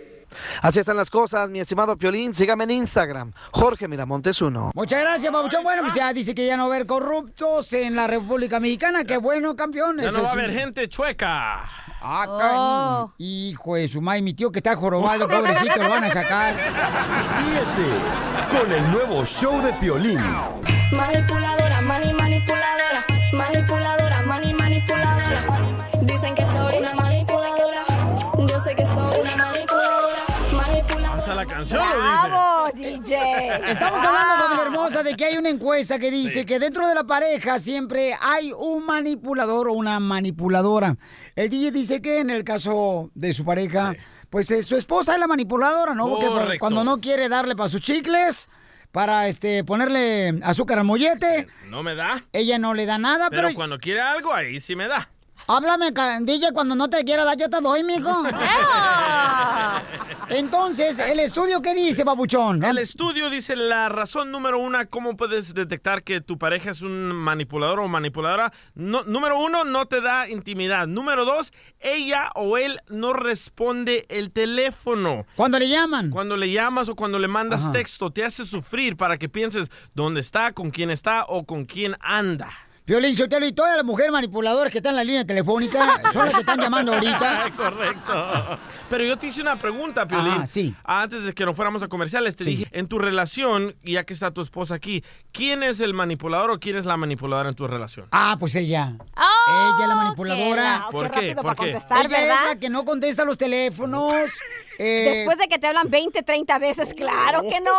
Así están las cosas, mi estimado Piolín. Sígame en Instagram, Jorge Miramontes 1. Muchas gracias, Pabuchón. Bueno, pues ya dice que ya no va a haber corruptos en la República Mexicana. Qué bueno, campeón. Ya no va a haber gente chueca. Ah, Oh. Hijo de su madre, mi tío que está jorobado, pobrecito, lo van a sacar. Con el nuevo show de Piolín. Manipuladora, mani manipuladora, manipuladora, canción lo dice. ¡Bravo, DJ! Estamos hablando, familia hermosa, de que hay una encuesta que dice que dentro de la pareja siempre hay un manipulador o una manipuladora. El DJ dice que en el caso de su pareja, pues eh, su esposa es la manipuladora, ¿no? Porque Correcto. cuando no quiere darle para sus chicles, para este ponerle azúcar al mollete, No me da. ella no le da nada, Pero, pero, cuando quiere algo, ahí sí me da. Háblame, DJ, cuando no te quiera dar, yo te doy, mijo. Entonces, ¿el estudio qué dice, babuchón? El estudio dice la razón número una, cómo puedes detectar que tu pareja es un manipulador o manipuladora. No- número uno, no te da intimidad. Número dos, ella o él no responde el teléfono. Cuando le llaman. Cuando le llamas o cuando le mandas Ajá. texto, te hace sufrir para que pienses dónde está, con quién está o con quién anda. Violín Sotelo y todas las mujeres manipuladoras que están en la línea telefónica son las que están llamando ahorita. Correcto. Pero yo te hice una pregunta, Piolín. Ajá, sí. Antes de que nos fuéramos a comerciales, te dije, en tu relación, ya que está tu esposa aquí, ¿quién es el manipulador o quién es la manipuladora en tu relación? Ah, pues ella. ella es la manipuladora. qué ¿Por qué? rápido ¿Por para qué? contestar, ella ¿verdad? es la que no contesta los teléfonos. eh, Después de que te hablan 20, 30 veces, claro que no.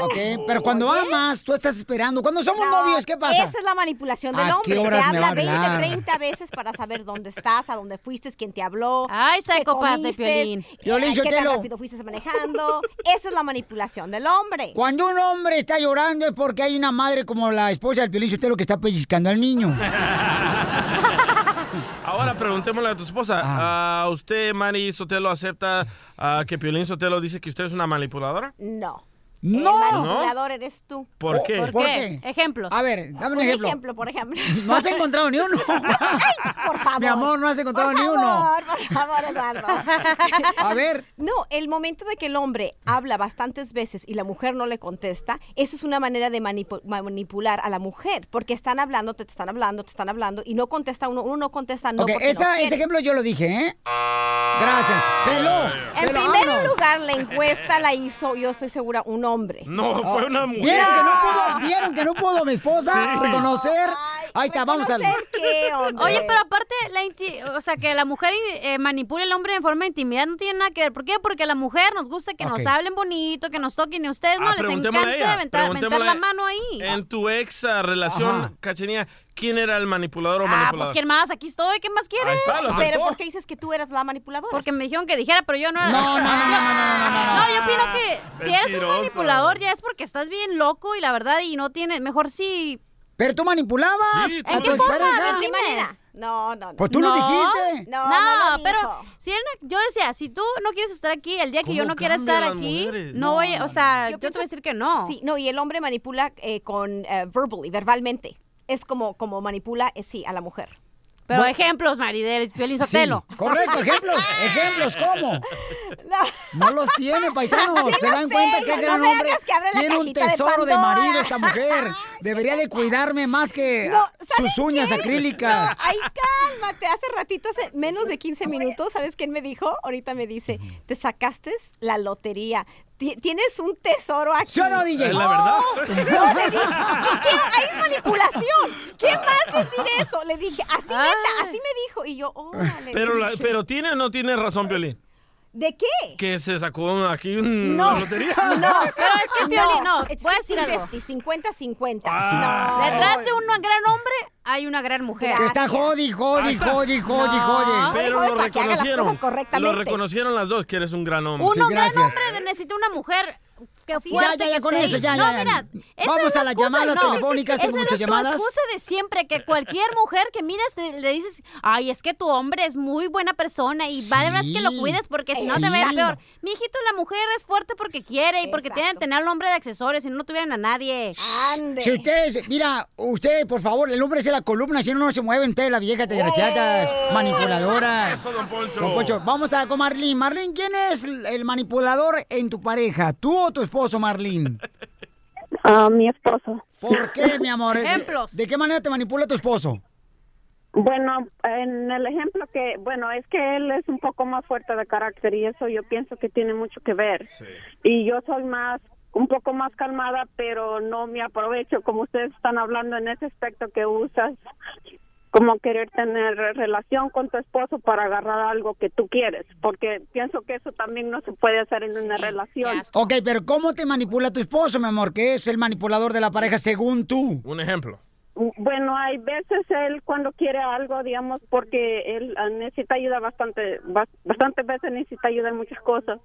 Ok, pero cuando amas, tú estás esperando. Cuando somos No, novios, ¿qué pasa? Esa es la manipulación del ¿A hombre. Te habla 20, hablar? 30 veces para saber dónde estás, a dónde fuiste, quién te habló. Ay, comiste, Piolín. Piolín, eh, qué tan rápido fuiste manejando. Esa es la manipulación del hombre. Cuando un hombre está llorando es porque hay una madre como la esposa del Piolín Sotelo que está pellizcando al niño. Ahora preguntémosle a tu esposa. ¿A ¿Usted, Mari Sotelo, acepta ah, que Piolín Sotelo dice que usted es una manipuladora? No. ¡No! El manipulador eres tú. ¿Por qué? ¿Por qué? Ejemplos. A ver, dame un ejemplo. por ejemplo. No has encontrado ni uno. por favor. Mi amor, no has encontrado Por ni uno. favor, Por favor, Eduardo. A ver. No, el momento de que el hombre habla bastantes veces y la mujer no le contesta, eso es una manera de manipu- manipular a la mujer, porque están hablando, te están hablando, te están hablando y no contesta uno, uno no contesta no ok, porque no esa- ese ejemplo yo lo dije, ¿eh? Gracias. Peló. En primer lugar, la encuesta la hizo, yo estoy segura, un hombre. No, fue una mujer. ¿Vieron que no pudo, ¿vieron que no pudo mi esposa Sí. reconocer? Ahí está, vamos a ¿Reconocer qué? Oye, pero aparte, la inti- o sea, que la mujer eh, manipule al hombre de forma de intimidad no tiene nada que ver. ¿Por qué? Porque a la mujer nos gusta que nos hablen bonito, que nos toquen y a ustedes no Ah, les preguntémosle encanta aventar, la mano ahí. En tu ex ah, relación, Ajá. Cachenía, ¿quién era el manipulador o Ah, manipuladora? pues ¿quién más? Aquí estoy, ¿qué más quieres? Ahí está, lo aceptó. Pero ¿por qué dices que tú eras la manipuladora? Porque me dijeron que dijera, pero yo no era. No, no, no, no, no, no, no, no, No, yo opino que si eres un manipulador ya es porque estás bien loco y la verdad y no tienes, mejor sí. Pero tú manipulabas Sí, a ¿En tu qué forma? expareja. ¿De qué manera? No, no, no. Pues tú lo No, dijiste. No, No, no lo pero dijo. si él no- yo decía, si tú no quieres estar aquí, el día que yo ¿Cómo no quiera estar aquí, mujeres? no, No, voy, o sea, yo, Yo te voy a decir que no. Sí, no, y el hombre manipula eh, con eh, verbally, verbalmente. Es como, como manipula, eh, sí, a la mujer. Pero Bueno. ejemplos, Maridel, Piolín Sí, Sotelo. correcto, ejemplos, ejemplos, ¿cómo? No. No los tiene, paisanos. Sí Se dan cuenta que no gran hombre que tiene un de tesoro de, marido esta mujer. Debería de cuidarme más que No, sus uñas acrílicas. Ay, cálmate. Hace ratito, hace menos de 15 minutos, ¿sabes quién me dijo? Ahorita me dice, te sacaste la lotería. Ti- Tienes un tesoro aquí. ¿Sí o no, DJ? Es la verdad. No, le dije, ¿qué, qué? Ahí es manipulación. ¿Quién más decir eso? Le dije, así neta, así me dijo. Y yo, órale. Pero, la- pero ¿tiene o no tiene razón, Piolín? ¿De qué? Que se sacó aquí No, una lotería. no, Pero es que, Piolín, no, voy a decir algo. 50-50. Ah. No. Detrás de un gran hombre hay una gran mujer. Está jodi, jodi, jodi, jodi, jodi. Pero lo las reconocieron. cosas correctamente. Lo reconocieron las dos, que eres un gran hombre. Un Sí, gran hombre necesita una mujer que Sí, fuerte, ya, ya, que con eso, ya, no, ya. mira, esa Vamos es a las llamadas no. telefónicas, tengo muchas es llamadas. la excusa de siempre, que cualquier mujer que miras te- le dices, ay, es que tu hombre es muy buena persona y va de veras que lo Sí. cuides porque si no te Sí. peor. Mi hijito, la mujer es fuerte porque quiere y porque Exacto. tiene que tener al hombre de accesorios y no tuvieran a nadie. Ande. Si ustedes, mira, usted, por favor, el hombre es la columna, si no, no se mueven ustedes, las viejas desgraciadas, manipuladoras. Eso, don Poncho. Don Poncho, vamos a con Marlene. Marlene, ¿quién es el manipulador en tu pareja? ¿Tú o tu esposo, Marlene? a mi esposo. ¿Por qué, mi amor? ¿De- Ejemplos. ¿De, qué manera te manipula tu esposo? Bueno, en el ejemplo que, bueno, es que él es un poco más fuerte de carácter y eso yo pienso que tiene mucho que ver. Y yo soy más, un poco más calmada, pero no me aprovecho, como ustedes están hablando en ese aspecto que usas, como querer tener relación con tu esposo para agarrar algo que tú quieres, porque pienso que eso también no se puede hacer en una relación. Ok, pero ¿cómo te manipula tu esposo, mi amor? Que es el manipulador de la pareja según tú. Un ejemplo. Bueno, hay veces él cuando quiere algo, digamos, porque él ah, necesita ayuda bastante, bas- bastantes veces necesita ayuda en muchas cosas.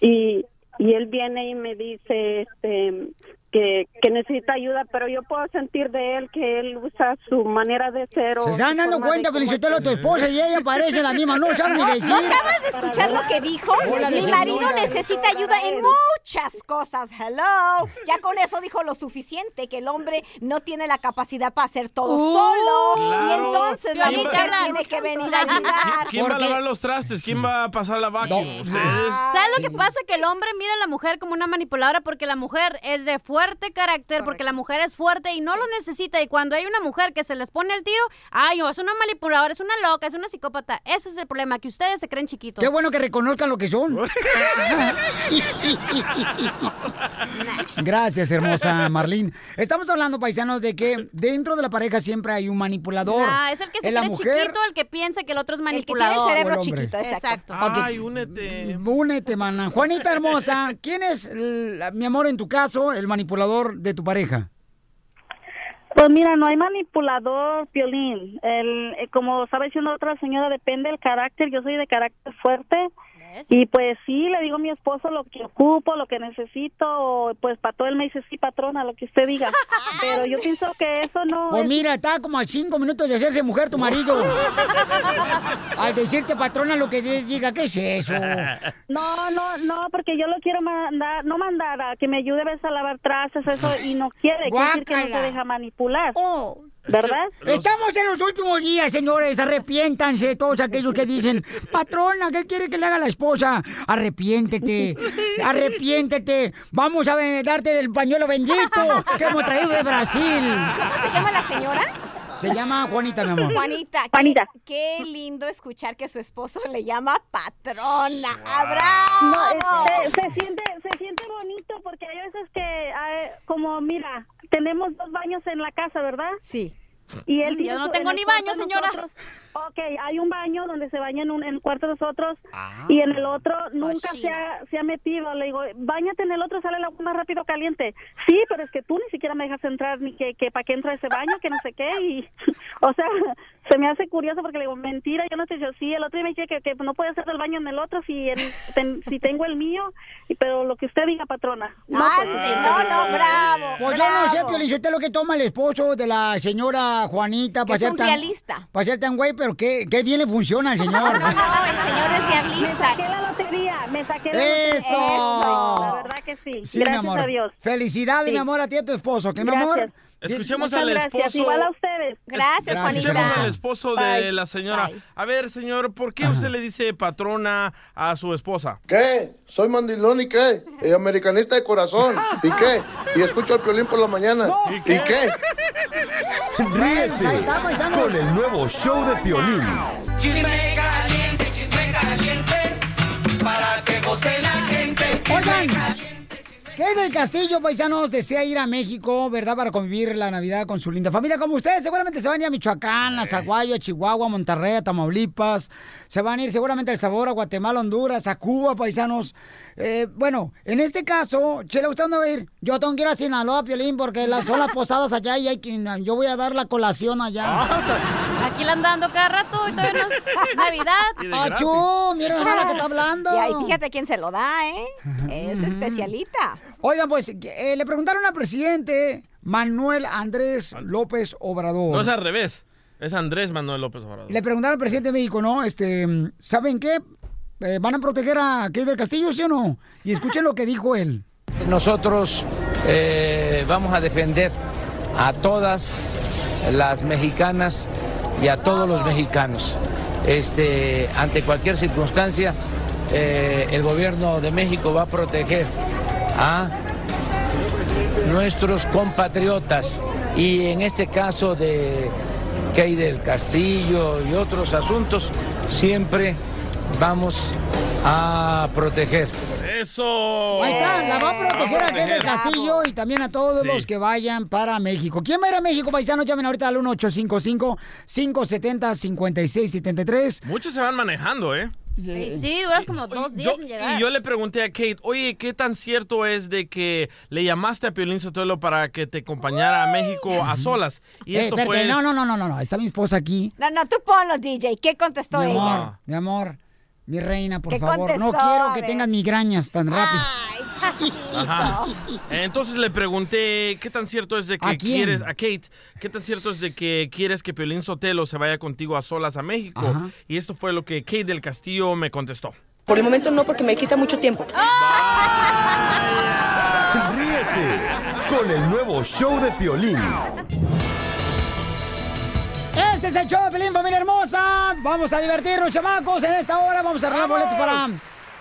Y, y él viene y me dice, este, que, que necesita ayuda, pero yo puedo sentir de él que él usa su manera de ser. o Se están dando cuenta, Felicitelo, tu esposa y ella parecen la misma, no saben ni decir. ¿No acabas de escuchar lo que dijo? Hola, Mi marido necesita ayuda en muchas cosas. Hello. Ya con eso dijo lo suficiente, que el hombre no tiene la capacidad para hacer todo Uh, solo. Y entonces la mujer tiene que venir a ayudar. ¿Quién va a lavar los trastes? ¿Quién va a pasar la vacuum? ¿Ustedes? ¿Sabes lo que pasa? Que el hombre mira a la mujer como una manipuladora porque la mujer es de fuerte carácter, porque la mujer es fuerte y no lo necesita. Y cuando hay una mujer que se les pone el tiro, ay, oh, es una manipuladora, es una loca, es una psicópata. Ese es el problema, que ustedes se creen chiquitos. Qué bueno que reconozcan lo que son. Gracias, hermosa Marlene. Estamos hablando, paisanos, de que dentro de la pareja siempre hay un manipulador. Ah, es el que se cree mujer, chiquito, el que piensa que el otro es tiene el manipulador. cerebro O el hombre. chiquito, exacto. Ok. Ay, únete. Únete, mana. Juanita hermosa, ¿quién es, la- mi amor, en tu caso, el manipulador de tu pareja? Pues mira, no hay manipulador, Piolín. El, eh, como estaba diciendo otra señora, depende del carácter. Yo soy de carácter fuerte. Y pues sí, le digo a mi esposo lo que ocupo, lo que necesito. Pues para todo él me dice, sí, patrona, lo que usted diga. Pero yo pienso que eso no Pues es- mira, está como a cinco minutos de hacerse mujer tu marido. Al decirte patrona lo que di- diga, ¿qué es eso? No, no, no, porque yo lo quiero mandar, no mandar a que me ayude a veces a lavar trastes, eso, y no quiere, quiere decir que no se deja manipular. Oh. ¿Verdad? Estamos en los últimos días, señores. Arrepiéntanse todos aquellos que dicen, patrona, ¿qué quiere que le haga la esposa? Arrepiéntete, arrepiéntete. Vamos a darte el pañuelo bendito que hemos traído de Brasil. ¿Cómo se llama la señora? Se llama Juanita, mi amor. Juanita, qué- Juanita. Qué, lindo escuchar que su esposo le llama patrona. No, ¡Bravo! se, se siente, se siente bonito porque hay veces que, como mira, tenemos dos baños en la casa, ¿verdad? Sí. Y él yo no tengo ni baño, señora. nosotros- Ok, hay un baño donde se baña en, un, en el cuarto de nosotros y en el otro nunca se ha, se ha metido. Le digo, bañate en el otro, sale el agua más rápido caliente. Sí, pero es que tú ni siquiera me dejas entrar, ni que, que para qué entra ese baño, que no sé qué. Y, o sea, se me hace curioso porque le digo, mentira, yo no te digo, sí, el otro día me dice que, que no puede hacer el baño en el otro si, el- ten- si tengo el mío, y, pero lo que usted diga, patrona. No, pues, no, no, bravo. Pues yo no sé. Piolín, lo que toma el esposo de la señora Juanita para ser tan... realista. Para ser tan güey, pero qué, qué bien le funciona al señor. No, no, el señor es Me realista. saqué la lotería, me saqué la lotería. ¡Eso! La verdad que sí. Sí, mi Gracias amor. a Dios. Felicidades, Sí. mi amor, a ti y a tu esposo. ¿Qué, mi Gracias. amor? Escuchemos Muchas al gracias. esposo. Igual a ustedes. Gracias, Gracias, Juanita. Escuchemos al esposo de Bye. la señora. Bye. A ver, señor, ¿por qué usted le dice patrona a su esposa? ¿Qué? Soy mandilón y qué? Eh, americanista de corazón. ¿Y qué? Y escucho al piolín por la mañana. ¿Y qué? Ríete ahí está, paisano. con el nuevo show de Piolín. Chisme caliente, chisme caliente, para que goce la gente. Oigan, ¿qué del Castillo, paisanos, desea ir a México, verdad, para convivir la Navidad con su linda familia? Como ustedes, seguramente se van a ir a Michoacán, a Zaguayo, a Chihuahua, a Monterrey, a Tamaulipas. Se van a ir seguramente a El Sabor, a Guatemala, Honduras, a Cuba, paisanos. Eh, bueno, en este caso, Chela, ¿usted dónde va a ir? Yo tengo que ir a Sinaloa, Piolín, porque las, son las posadas allá y hay que, yo voy a dar la colación allá. Aquí la andan dando cada rato y todavía no es Navidad. ¡Achú! Miren la mala que está hablando. Y ahí fíjate quién se lo da, ¿eh? Es especialita. Oigan, pues eh, le preguntaron al presidente Manuel Andrés López Obrador. No es al revés. Es Andrés Manuel López Obrador. Le preguntaron al presidente de México, ¿no? Este, ¿saben qué? Eh, ¿Van a proteger a Kate del Castillo, sí o no? Y escuchen lo que dijo él. Nosotros eh, vamos a defender a todas las mexicanas y a todos los mexicanos. Este, ante cualquier circunstancia, eh, el gobierno de México va a proteger a nuestros compatriotas y en este caso de Key del Castillo y otros asuntos, siempre vamos a proteger. ¡Eso! Ahí está, la va a proteger a Kate del. Castillo y también a todos Sí. los que vayan para México. ¿Quién va a ir a México, paisanos? Llamen ahorita al 1855-570-5673. Muchos se van manejando, ¿eh? Y sí, duras como dos días Yo- en llegar. y yo le pregunté a Kate, oye, ¿qué tan cierto es de que le llamaste a Piolín Sotelo para que te acompañara a México a solas? Y Eh, esto espérate, fue... no, no, no, no, no, no, está mi esposa aquí. No, no, tú ponlo, DJ. ¿Qué contestó Mi ella? amor, mi amor, mi reina, por ¿Qué favor. No quiero que tengas migrañas tan rápido. Ay, Ajá. Entonces le pregunté, ¿qué tan cierto es de que quieres, a Kate, qué tan cierto es de que quieres que Piolín Sotelo se vaya contigo a solas a México? Ajá. Y esto fue lo que Kate del Castillo me contestó. Por el momento no, porque me quita mucho tiempo. Ríete con el nuevo show de Piolín. Este es el show de Pelín, familia hermosa. Vamos a divertirnos, chamacos. En esta hora vamos a arreglar boletos para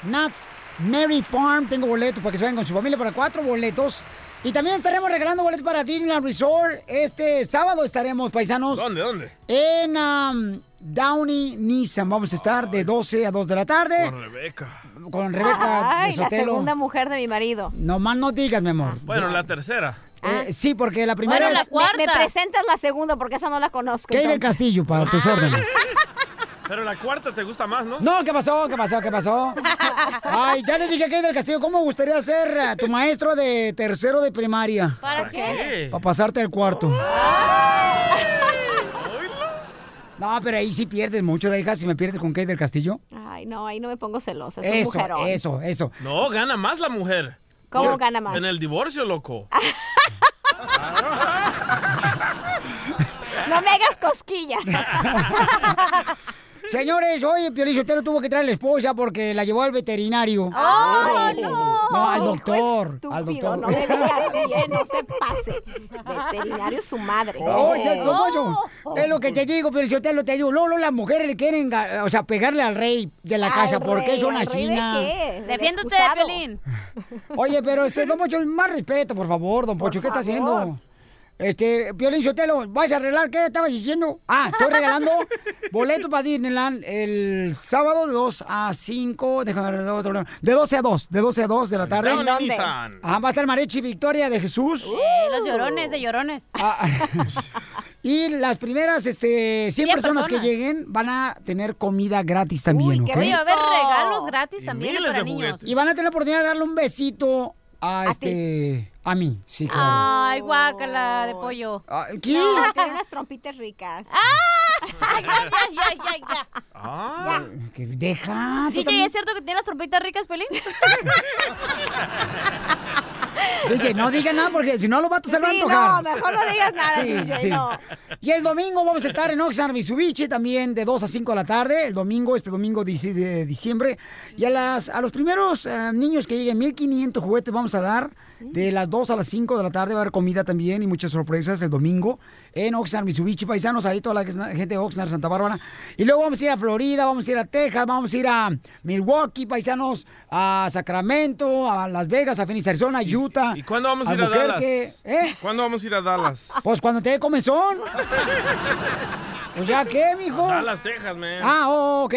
Nuts Mary Farm. Tengo boletos para que se vayan con su familia para cuatro boletos. Y también estaremos regalando boletos para Disneyland Resort. Este sábado estaremos, paisanos. ¿Dónde, dónde? En um, Downey Nissan. Vamos a estar de 12 a 2 de la tarde. Con Rebeca. Con Rebeca Ay, de la segunda mujer de mi marido. No más no digas, mi amor. Bueno, la tercera. Eh, sí, porque la primera Bueno, es la- me, me presentas la segunda porque esa no la conozco. Kay del entonces. Castillo, para tus órdenes. Pero la cuarta te gusta más, ¿no? No, ¿qué pasó? ¿Qué pasó? ¿Qué pasó? Ay, ya le dije a Kay del Castillo, ¿cómo me gustaría ser eh, tu maestro de tercero de primaria? ¿Para qué? Para pasarte al cuarto. No, pero ahí sí pierdes mucho, deja si me pierdes con Kay del Castillo. Ay, no, ahí no me pongo celosa. Es un Eso, mujerón. eso, eso. No, gana más la mujer. ¿Cómo Por- gana más? En el divorcio, loco. No me hagas cosquillas. Señores, oye, Piolín Sotelo tuvo que traer a la esposa porque la llevó al veterinario. ¡Oh, no! No, al doctor. Al doctor. no me digas así, ¿eh? No se pase. Veterinario su madre. Oye, don Poncho, es lo que te digo, yo te lo te digo, Lolo, las mujeres le quieren, o sea, pegarle al rey de la ¿Al casa, porque es una ¿Al rey de china. qué? Piolín. Oye, pero este, don Poncho, más respeto, por favor, don Poncho, ¿qué está haciendo? Este, Piolín Sotelo, ¿vas a arreglar qué estabas diciendo? Ah, estoy regalando boletos para Disneyland el sábado de 2 a 5, déjame ver, de 12 a 2, de 12 a 2 de la tarde. Downey ¿Dónde? Ah, va a estar Mariachi Victoria de Jesús. Eh, los llorones de llorones. Y las primeras, este, 100 Cien personas, que lleguen van a tener comida gratis también, ¿ok? Oye, va a haber regalos gratis también miles para de niños. juguetes. Y van a tener la oportunidad de darle un besito a, este, a mí, sí, claro. Ay, guácala de pollo. Ah, ¿Qué? No, tiene unas trompitas ricas. Ay, ya, ya, ya, ya, ya. Ah. Que deja. DJ, también. ¿es cierto que tiene las trompitas ricas, Pelín? DJ, no diga nada porque si no los vatos se van a Sí, antojar. no, mejor no digas nada, DJ, no. Y el domingo vamos a estar en Oxnard, Mitsubishi, también de 2 a 5 de la tarde. El domingo, este domingo 16 de diciembre. Y a, las, a los primeros eh, niños que lleguen, 1500 juguetes vamos a dar. De las 2 a las 5 de la tarde va a haber comida también y muchas sorpresas el domingo en Oxnard, Mitsubishi, paisanos, ahí toda la gente de Oxnard, Santa Bárbara. Y luego vamos a ir a Florida, vamos a ir a Texas, vamos a ir a Milwaukee, paisanos, a Sacramento, a Las Vegas, a Phoenix, Arizona, a Utah. ¿Y cuándo vamos a ir a Dallas? ¿Eh? ¿Cuándo vamos a ir a Dallas? Pues cuando te dé comezón. Pues ya qué, mijo. Dallas, Texas, man. Ah, oh, ok.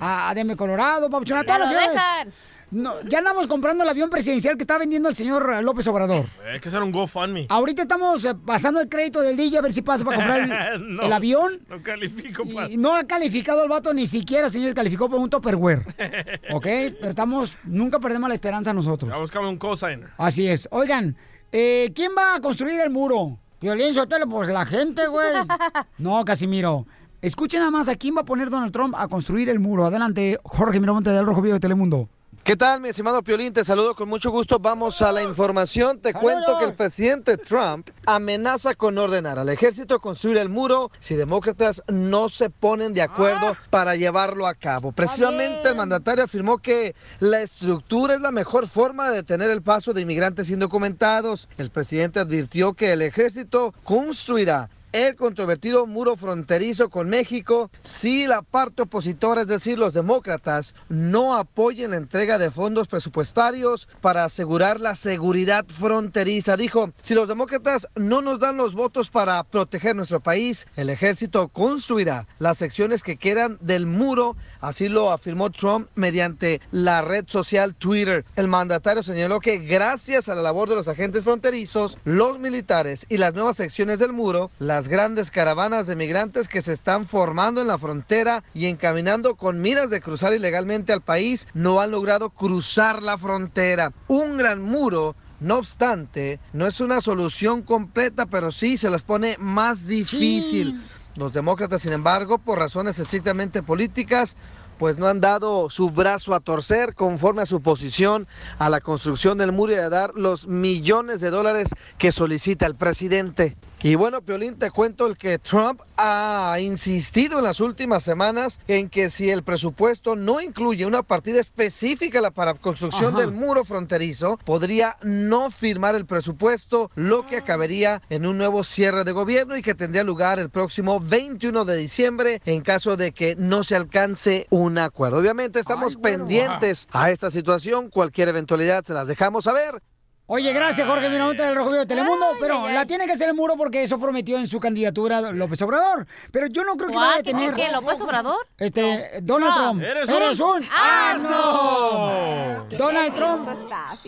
A, a Denver, Colorado, Papuchón, a todas las ciudades. dejan. No, ya andamos comprando el avión presidencial que está vendiendo el señor López Obrador. Hay que hacer un GoFundMe. Ahorita estamos eh, pasando el crédito del DJ a ver si pasa para comprar el, No, el avión. No califico para... Y no ha calificado el vato, ni siquiera, señor, calificó por un Tupperware. ¿Ok? Pero estamos, nunca perdemos la esperanza nosotros. Ya buscamos un cosigner. Así es. Oigan, eh, ¿quién va a construir el muro? Violín Sotelo, pues la gente, güey. No, Casimiro. Escuchen nada más a quién va a poner Donald Trump a construir el muro. Adelante, Jorge Miramonte del Rojo Vivo de Telemundo. ¿Qué tal, mi estimado Piolín? Te saludo con mucho gusto. Vamos a la información. Te cuento que el presidente Trump amenaza con ordenar al ejército construir el muro si demócratas no se ponen de acuerdo para llevarlo a cabo. Precisamente el mandatario afirmó que la estructura es la mejor forma de detener el paso de inmigrantes indocumentados. El presidente advirtió que el ejército construirá el controvertido muro fronterizo con México si la parte opositora, es decir, los demócratas, no apoyen la entrega de fondos presupuestarios para asegurar la seguridad fronteriza. Dijo, si los demócratas no nos dan los votos para proteger nuestro país, el ejército construirá las secciones que quedan del muro, así lo afirmó Trump mediante la red social Twitter. El mandatario señaló que gracias a la labor de los agentes fronterizos, los militares y las nuevas secciones del muro, las grandes caravanas de migrantes que se están formando en la frontera y encaminando con miras de cruzar ilegalmente al país no han logrado cruzar la frontera. Un gran muro no obstante, no es una solución completa, pero sí se las pone más difícil. Los demócratas, sin embargo, por razones estrictamente políticas, pues no han dado su brazo a torcer conforme a su posición a la construcción del muro y a dar los millones de dólares que solicita el presidente. Y bueno, Piolín, te cuento el que Trump ha insistido en las últimas semanas en que si el presupuesto no incluye una partida específica la- para construcción Ajá. del muro fronterizo, podría no firmar el presupuesto, lo que acabaría en un nuevo cierre de gobierno y que tendría lugar el próximo 21 de diciembre en caso de que no se alcance un acuerdo. Obviamente estamos pendientes a esta situación, cualquier eventualidad se las dejamos saber. Oye, gracias, Jorge Miramonte del Rojo Vivo de Telemundo. pero la tiene que hacer el muro porque eso prometió en su candidatura López Obrador. Pero yo no creo que Guau, vaya a ¿qué- tener. qué, López Obrador? Este, Donald No. Trump. ¿Eres un ¡Ah, no! Donald Trump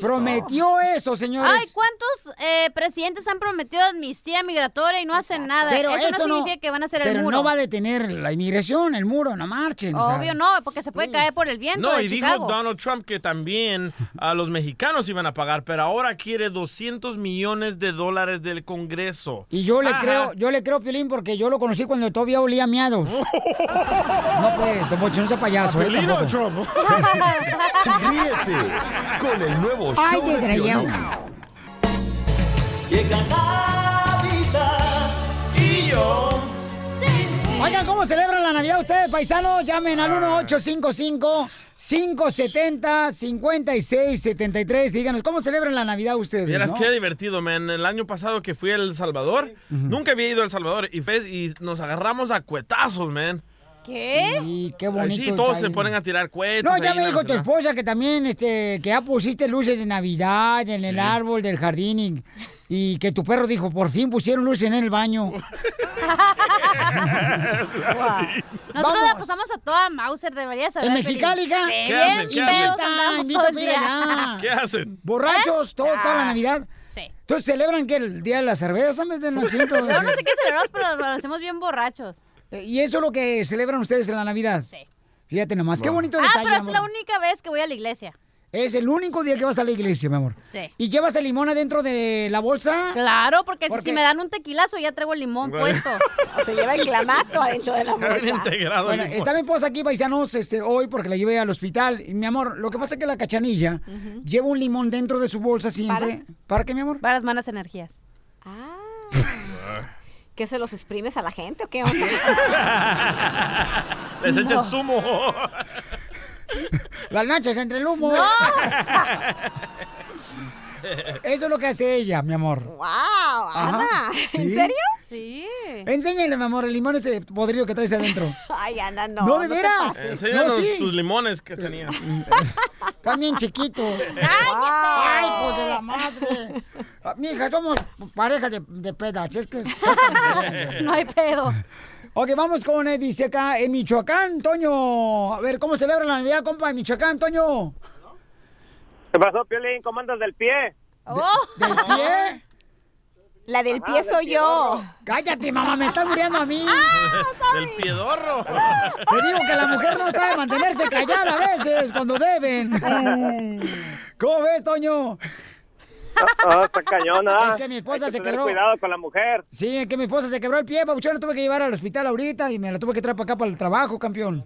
prometió eso, señores. Ay, ¿cuántos eh, presidentes han prometido amnistía migratoria y no hacen nada? Pero eso no significa que van a hacer pero el muro. no va a detener la inmigración, el muro, no marchen. o sea. Obvio no, porque se puede caer por el viento No, de y dijo. Donald Trump que también a los mexicanos iban a pagar, pero ahora quiere 200 millones de dólares del Congreso. Y yo le Ajá. creo, yo le creo, Piolín, porque yo lo conocí cuando todavía olía miados. no pues, Don Poncho, no sea payaso, ¿A eh, Piolín tampoco. Ríete con el nuevo Ay, show de desgraciado. Piolín. Llega Navidad y yo Oigan, ¿cómo celebran la Navidad ustedes, paisanos? Llamen al 1-855-570-5673. Díganos, ¿cómo celebran la Navidad ustedes? Vieras no? qué divertido, man. El año pasado que fui a El Salvador, nunca había ido a El Salvador y, fue- y nos agarramos a cuetazos, man. ¿Qué? Sí, qué Ay, bonito. Sí, todos se ponen a tirar cohetes. No, ya me dijo tu esposa que también, este, que ya pusiste luces de Navidad en el árbol del jardín y, y que tu perro dijo, por fin pusieron luces en el baño. Nosotros la pasamos a toda Mauser, deberías saber. En Mexicali, ¿Qué bien hacen? ¿Qué hacen? Invita allá. ¿Qué hacen? ¿Borrachos? ¿Todo, toda la Navidad? Sí. Entonces, ¿celebran que el día de la cerveza en vez del nacimiento? Yo no sé qué celebramos, pero lo hacemos bien borrachos. Eh, ¿Y eso es lo que celebran ustedes en la Navidad? Sí. Fíjate nomás, qué bonito Ah, detalle, pero es amor. la única vez que voy a la iglesia. Es el único día que vas a la iglesia, mi amor. Sí. ¿Y llevas el limón adentro de la bolsa? Claro, porque si- ¿Por si qué? me dan un tequilazo ya traigo el limón Bueno. puesto. O se lleva el clamato adentro de la bolsa. Bueno, está mi esposa aquí, paisanos, este, hoy porque la llevé al hospital. Y mi amor, lo que pasa es que la cachanilla lleva un limón dentro de su bolsa siempre. ¿Para, qué, mi amor? Para las malas energías. ¿Qué se los exprimes a la gente o qué? Les echan zumo. Las nachas entre el humo. No. Eso es lo que hace ella, mi amor. ¡Wow! Ana, Sí. ¿en serio? Sí. Enséñale, mi amor, el limón ese podrido que traes adentro. Ay, Ana, no. No, de te veras. pases. Enséñanos No, sí. tus limones que tenías. También chiquito. ¡Ay, pues de la madre! Ah, Mija, somos pareja de, de pedas, es que... No hay pedo. Ok, vamos con, eh, dice acá, en Michoacán, Toño. A ver, ¿cómo celebra la Navidad, compa, en Michoacán, Toño? ¿Qué pasó, Piolín? ¿Cómo andas del pie? ¿Del pie? La del Ajá, pie del soy yo. Cállate, mamá, me están muriendo a mí. Del piedorro. Te digo que la mujer no sabe mantenerse callada a veces cuando deben. ¿Cómo ves, Toño? Ah, está cañón, ¿ah? Es que mi esposa Hay que se tener quebró. cuidado con la mujer. Sí, es que mi esposa se quebró el pie, papuchón, la tuve que llevar al hospital ahorita y me la tuve que traer para acá para el trabajo, campeón.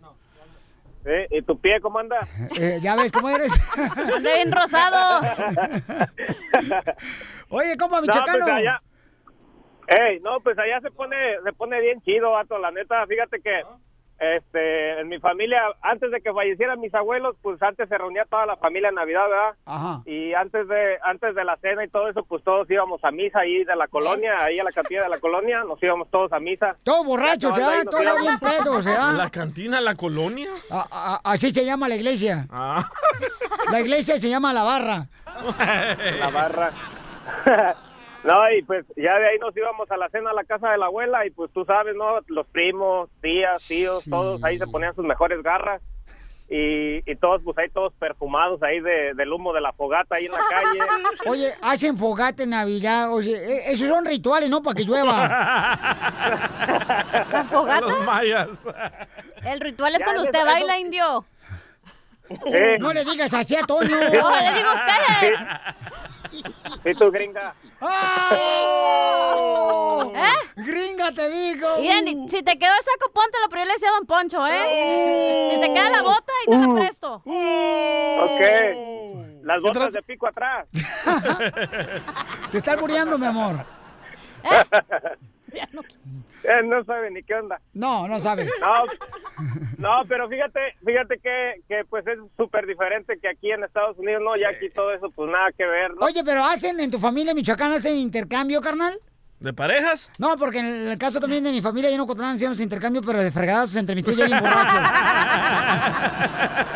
¿Sí? ¿Y tu pie cómo anda? Eh, ya ves cómo eres. Anda bien rosado. Oye, No, michoacano. pues allá... Ey, no, pues allá se pone, se pone bien chido, vato. La neta, fíjate que este, en mi familia, antes de que fallecieran mis abuelos, pues antes se reunía toda la familia en Navidad, ¿verdad? Ajá. Y antes de, antes de la cena y todo eso, pues todos íbamos a misa ahí de la colonia, ahí a la capilla de la colonia, nos íbamos todos a misa. Todos borrachos, Ya, todos íbamos. bien pedos, ¿ya? ¿La cantina, la colonia? A- a- así se llama la iglesia. Ah. La iglesia se llama la barra. la barra. no, y pues ya de ahí nos íbamos a la cena a la casa de la abuela y pues tú sabes, ¿no? Los primos, tías, tíos, todos ahí se ponían sus mejores garras y, y todos pues ahí todos perfumados ahí de, del humo de la fogata ahí en la calle. Oye, hacen fogata en Navidad. Oye, e- esos son rituales, ¿no? Para que llueva. ¿La fogata? Los mayas. El ritual es Ya, cuando usted baila, indio. Eh. No le digas así a Toño. No, le digo a usted. ¿Y tú, gringa? ¡Oh! ¿Eh? Gringa, te digo. Miren, si te quedó el saco, póntelo, pero yo le decía a Don Poncho, ¿eh? Si te queda la bota, y te la presto. Ok. Las botas de pico atrás. Te está muriendo, mi amor. Eh, no sabe ni qué onda. No, no sabe. No, no, pero fíjate, fíjate que, que pues es súper diferente que aquí en Estados Unidos, ¿no? Ya aquí todo eso, pues nada que ver, ¿no? Oye, pero hacen en tu familia Michoacán, hacen intercambio, carnal. ¿De parejas? No, porque en el caso también de mi familia, yo no Cotlán hacíamos intercambio, pero de fregados entre mis tíos ya bien borrachos.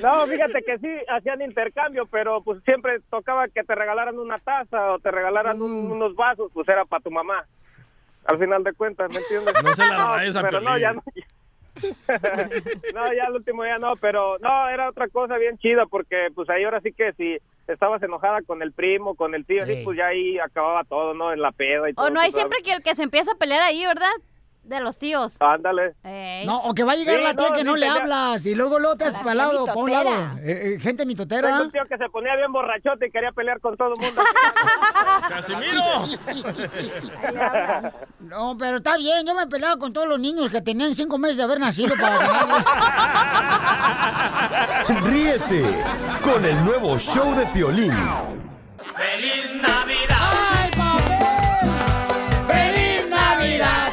No, fíjate que sí, hacían intercambio, pero pues siempre tocaba que te regalaran una taza o te regalaran un- unos vasos, pues era para tu mamá. Al final de cuentas, ¿me entiendes? No se la a pero no, ya no. no, ya el último día no, pero no, era otra cosa bien chida porque pues ahí ahora sí que si estabas enojada con el primo, con el tío, así, pues ya ahí acababa todo, ¿no? En la peda y todo. O no hay sabes. siempre que el que se empieza a pelear ahí, ¿verdad? De los tíos. Ándale. Ey. No, o que va a llegar Sí, la tía no, que no le ya- hablas y luego luego te haces La para un lado. Eh, eh, gente mitotera. Tengo un tío que se ponía bien borrachote y quería pelear con todo el mundo. No, pero está bien, yo me he peleado con todos los niños que tenían cinco meses de haber nacido para ganarles. Ríete con el nuevo show de Piolín. ¡Feliz Navidad! ¡Ay, ¡Feliz Navidad!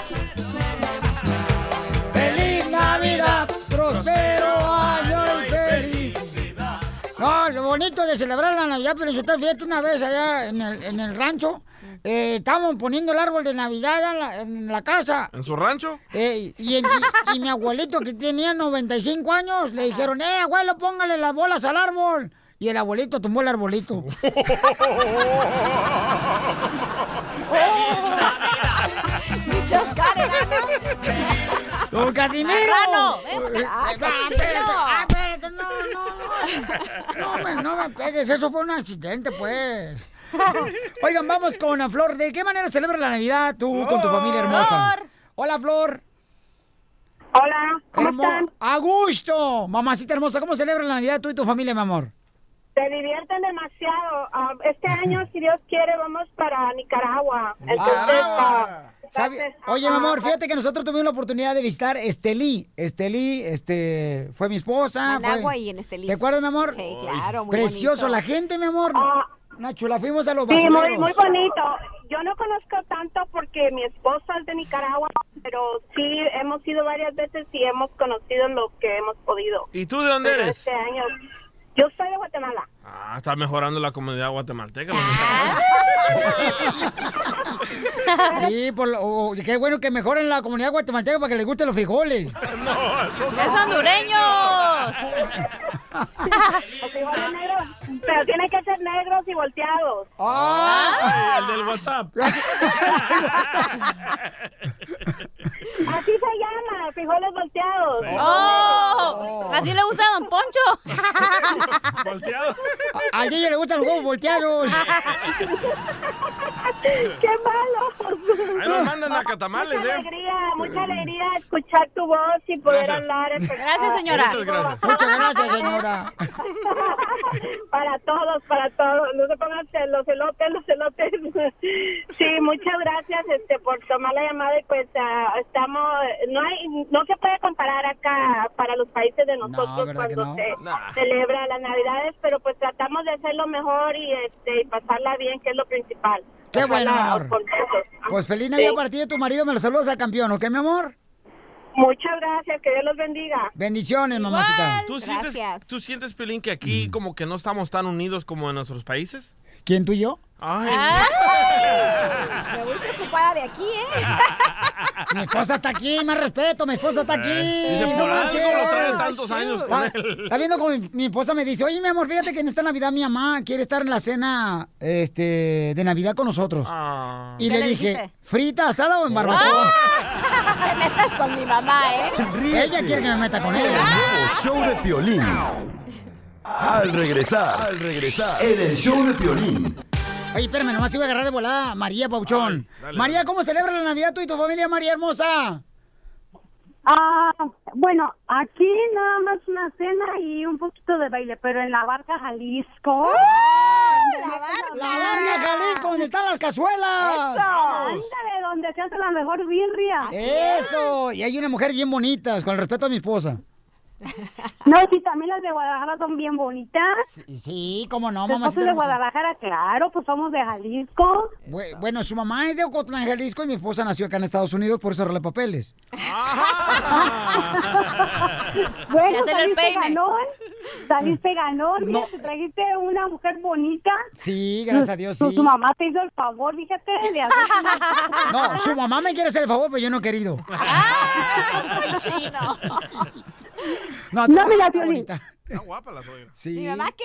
¡Feliz Navidad! ¡Prospero año y feliz! No, lo bonito de celebrar la Navidad, pero yo te fíjate una vez allá en el, en el rancho, eh, estábamos poniendo el árbol de Navidad en la, en la casa. ¿En su rancho? Eh, y, en- y- y mi abuelito que tenía 95 años le dijeron, eh, abuelo, póngale las bolas al árbol. Y el abuelito tumbó el arbolito. Muchos ¡Don Casimiro! Marrano, ven para acá, ah, cochino. espérate, ah, espérate, no, no, no, me, no me pegues, eso fue un accidente, pues. Oigan, vamos con la Flor. ¿De qué manera celebra la Navidad tú con tu familia hermosa? Flor. Hola, Flor. Hola, ¿cómo Hermo- están? ¡A gusto! Mamacita hermosa, ¿cómo celebra la Navidad tú y tu familia, mi amor? Se divierten demasiado. Ah, este año, si Dios quiere, vamos para Nicaragua. Entonces, ah, ¿Sabe- entonces, Oye, mi ah, amor, fíjate que nosotros tuvimos la oportunidad de visitar Estelí. Estelí, este, fue mi esposa. fue- Managua y en Estelí. ¿Te acuerdas, mi amor? Sí, claro, muy Precioso, bonito. la gente, mi amor. Una chula, fuimos a los Sí, muy, basureros. muy bonito. Yo no conozco tanto porque mi esposa es de Nicaragua, pero sí hemos ido varias veces y hemos conocido lo que hemos podido. ¿Y tú de dónde Pero eres? Este año, yo soy de Guatemala. Ah, está mejorando la comunidad guatemalteca. Sí, por lo- oh, qué bueno que mejoren la comunidad guatemalteca para que les gusten los frijoles. ¡Es hondureños! Los frijoles negros, pero tienen que ser negros y volteados. Ah. el del WhatsApp. Así se llama, frijoles volteados. ¡Oh! Así le gusta a Don Poncho. Volteado. A- Al DJ le gustan los huevos volteados. ¡Qué malo! Ahí nos mandan a catamales, Mucha ¿eh? alegría, mucha alegría escuchar tu voz y poder Gracias. hablar. Gracias, señora. Muchas gracias. Muchas gracias, señora. para todos, para todos. No se pongan los elotes, los elotes. sí, muchas gracias este por tomar la llamada y pues ah, estamos, no hay, no se puede comparar acá para los países de nosotros ¿verdad que cuando no? se Nah. celebra las navidades, pero pues tratamos de hacerlo mejor y este y pasarla bien, que es lo principal. Qué Pasarla bueno, amor. Pues feliz Navidad Sí. para ti y tu marido. Me los saludas al campeón, ¿ok, mi amor? Muchas gracias, que Dios los bendiga. Bendiciones, mamacita. ¿Tú sientes, Gracias. ¿Tú sientes, Pelín, que aquí como que no estamos tan unidos como en nuestros países? ¿Quién, tú y yo? Ay, Me voy preocupada de aquí, ¿eh? Mi esposa está aquí, más respeto, mi esposa está aquí. dice, no por algo lo trae tantos años con Está, él. está viendo como mi, mi esposa me dice, oye, mi amor, fíjate que en esta Navidad mi mamá quiere estar en la cena este, de Navidad con nosotros. Ah. Y ¿Qué le le dije, dijiste? ¿frita, asada o en barbacoa? Te metas con mi mamá, ¿eh? Ríete Ella quiere que me meta con el ella. nuevo show de Piolín. Al regresar, al regresar, en el show de Piolín. Oye, espérame, nomás iba a agarrar de volada a María Pauchón. Ay, dale, María. ¿cómo celebra la Navidad tú y tu familia, María hermosa? Ah, bueno, aquí nada más una cena y un poquito de baile, pero en la barca Jalisco. ¡La barca Jalisco, donde están las cazuelas! ¡Eso! Ándale, donde se hace la mejor birria. ¡Eso! Y hay una mujer bien bonita, con el respeto a mi esposa. No, sí, también las de Guadalajara son bien bonitas. Sí, sí cómo no, Nosotros mamacita de. Guadalajara, claro, pues somos de Jalisco. Bu- Bueno, su mamá es de Ocotlán, Jalisco, y mi esposa nació acá en Estados Unidos, por eso arregla papeles. Bueno, saliste ganón, saliste ganón, mira, te trajiste una mujer bonita. Sí, gracias a Dios, Tu, sí. tu mamá te hizo el favor, fíjate, de hacer No, su mamá me quiere hacer el favor, pero yo no he querido. No, No, mira, Piolín. bonita. Está guapa la suegra. Sí. ¿Mi mamá qué?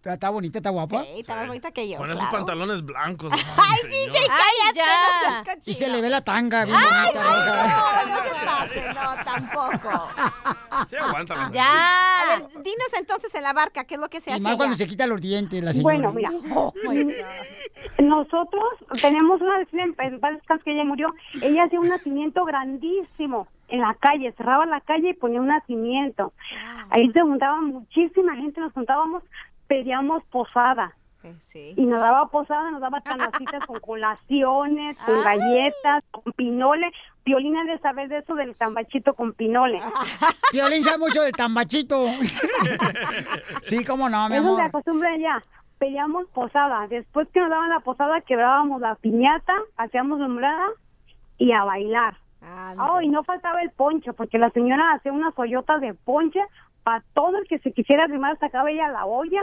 Está, está bonita, está guapa. Sí, está más bonita que yo. Con esos claro. pantalones blancos. Ay, DJ, cállate, no. Y se le ve la tanga bien Ay, bonita. no, no se pase, no, tampoco. Se aguanta la Ya. A ver, dinos entonces en la barca, ¿qué es lo que se Y hace más cuando se quita los dientes, la señora. Bueno, mira, nosotros tenemos una vecina en descanse, que ella murió. Ella hacía un nacimiento grandísimo en la calle, cerraba la calle y ponía un nacimiento. Ahí se juntaba muchísima gente, nos juntábamos, pedíamos posada. Sí. Y nos daba posada, nos daba canasitas con colaciones, con galletas, con pinole. Violina de saber de eso del tambachito con pinole. Violín sabe mucho del tambachito. sí, cómo no, mi Eso se amor. acostumbra ya. Pedíamos posada. Después que nos daban la posada, quebrábamos la piñata, hacíamos nombrada y a bailar. Oh, y no faltaba el ponche, porque la señora hacía unas ollotas de ponche para todo el que se quisiera arrimar, sacaba ella la olla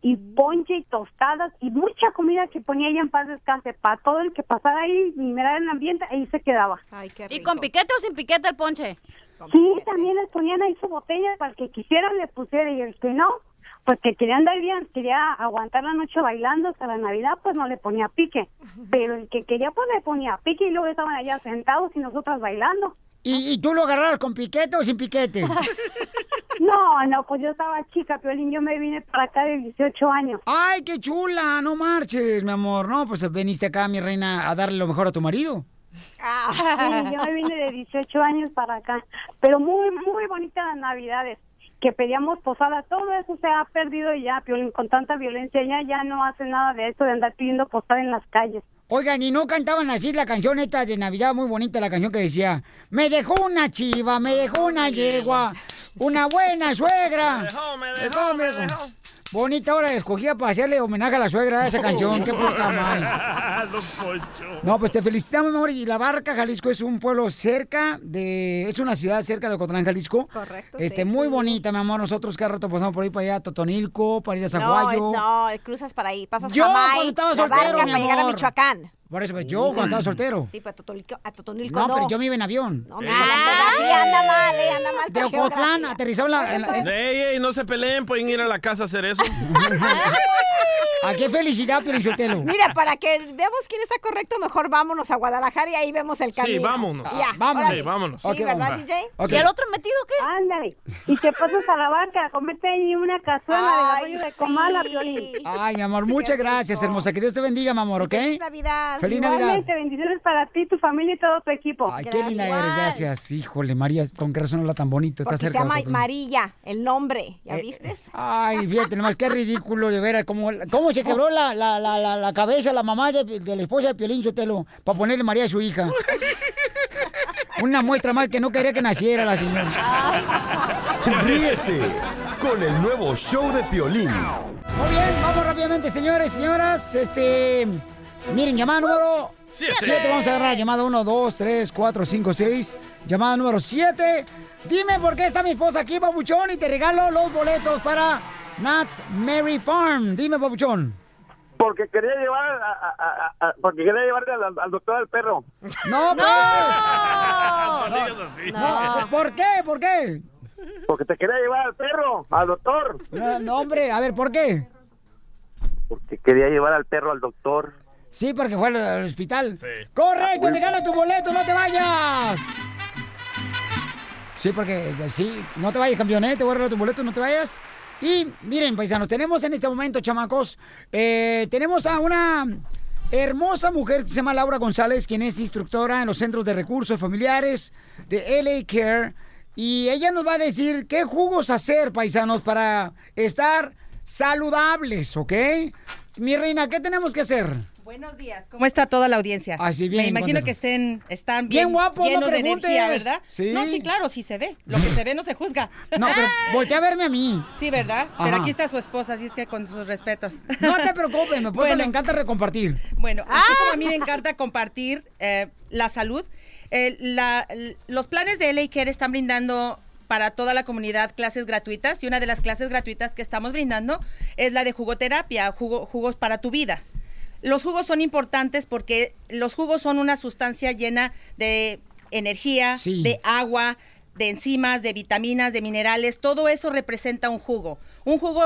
y ponche y tostadas y mucha comida que ponía ella en paz descanse para todo el que pasara ahí y mirar el ambiente, ahí se quedaba. ¿Y con piquete o sin piquete el ponche? Sí, también les ponían ahí su botella para el que quisiera le pusiera y el que no, pues que quería andar bien, quería aguantar la noche bailando hasta la Navidad, pues no le ponía pique. Pero el que quería, pues le ponía pique y luego estaban allá sentados y nosotras bailando. ¿Y, y tú lo agarrabas con piquete o sin piquete? No, no, pues yo estaba chica, Piolín, yo me vine para acá de 18 años. ¡Ay, qué chula! No marches, mi amor. No, pues veniste acá, mi reina, a darle lo mejor a tu marido. Sí, yo me vine de 18 años para acá. Pero muy, muy bonitas las navidades. Que pedíamos posada, todo eso se ha perdido ya, Piolín, con tanta violencia. Ya, ya no hace nada de eso de andar pidiendo posada en las calles. Oigan, ¿y no cantaban así la canción esta de Navidad? Muy bonita la canción que decía, me dejó una chiva, me dejó una yegua, una buena suegra. Me dejó, me dejó, me dejó. Bonita hora escogida para hacerle homenaje a la suegra de esa canción, qué poca Poncho. No, pues te felicitamos, mi amor. Y La Barca, Jalisco, es un pueblo cerca de... Es una ciudad cerca de Ocotlán, Jalisco. Correcto, Este, sí. muy bonita, mi amor. Nosotros cada rato pasamos por ahí para allá, a Totonilco, para ir a No, Zaguayo. es- no, cruzas para ahí, pasas Yo, Jamay, cuando estaba la soltero, barca mi para llegar a. Michoacán. Por eso, pues, yo cuando estaba soltero. Sí, pero a Totonilco, a Totonilco No, no. pero yo me iba en avión. No, mira, la geografía anda mal, eh, anda mal. De Ocotlán, aterrizaba la... en la- en- Ey, ey, no se peleen, pueden ir a la casa a hacer eso. ¿A qué felicidad, Pelichotelo? Mira, para que veamos quién está correcto, mejor vámonos a Guadalajara y ahí vemos el camino. Sí, vámonos. Ya, Ah, vámonos. Sí, vámonos. Sí, ¿verdad, vamos. DJ? ¿Y el otro metido qué? Ándale. Y te pasas a la barca, comete ahí una cazuela Ay, de arroyo de comala, Piolín. Ay, mi amor, muchas gracias, hermosa. Que Dios te bendiga, mi amor, ¿ok? Feliz Navidad. Feliz Navidad. Igualmente, bendiciones para ti, tu familia y todo tu equipo. Ay, qué linda eres, gracias. Híjole, María, con qué razón habla tan bonito. Está Porque se cerca. llama. María, el nombre. ¿Ya Eh, viste? Ay, fíjate nomás, qué ridículo de veras. Cómo, cómo se quebró la, la, la, la, la cabeza la mamá de, de la esposa de Piolín Sotelo para ponerle María a su hija. Una muestra más que no quería que naciera la señora. Ríete con el nuevo show de Piolín. Muy bien, vamos rápidamente, señores y señoras. Este. Miren, llamada número Siete. 7. Vamos a agarrar llamada 1, 2, 3, 4, 5, 6. Llamada número 7. Dime por qué está mi esposa aquí, babuchón, y te regalo los boletos para Nats Mary Farm. Dime, babuchón. Porque quería llevar a, a- a- a- porque quería llevarle al, al doctor al perro. ¡No, pues! No digas así. No, ¿Por qué? ¿Por qué? Porque te quería llevar al perro, al doctor. No, no, hombre, a ver, ¿por qué? Porque quería llevar al perro al doctor. Sí, porque fue al, al hospital. ¡Correcto! ¡Te gana tu boleto! ¡No te vayas! Sí, porque eh, sí, no te vayas, campeón, ¿eh? Te voy a regalar tu boleto, no te vayas. Y miren, paisanos, tenemos en este momento, chamacos, eh, tenemos a una hermosa mujer que se llama Laura González, quien es instructora en los centros de recursos familiares de LA Care. Y ella nos va a decir qué jugos hacer, paisanos, para estar saludables, ¿ok? Mi reina, ¿qué tenemos que hacer? Buenos días. ¿Cómo está toda la audiencia? Así bien, Me imagino que estén, están Bien bien, guapos, no llenos de preguntes. energía, ¿verdad? Sí. No, sí, claro, sí se ve. Lo que se ve no se juzga. No, pero voltea a verme a mí. Sí, ¿verdad? Pero aquí está su esposa, así es que con sus respetos. No te preocupes, mi esposa Bueno. le encanta recompartir. Bueno, así como a mí me encanta compartir eh, la salud, eh, la- los planes de LA Care están brindando para toda la comunidad clases gratuitas y una de las clases gratuitas que estamos brindando es la de jugoterapia, jugo- jugos para tu vida. Los jugos son importantes porque los jugos son una sustancia llena de energía, Sí. de agua, de enzimas, de vitaminas, de minerales, todo eso representa un jugo. Un jugo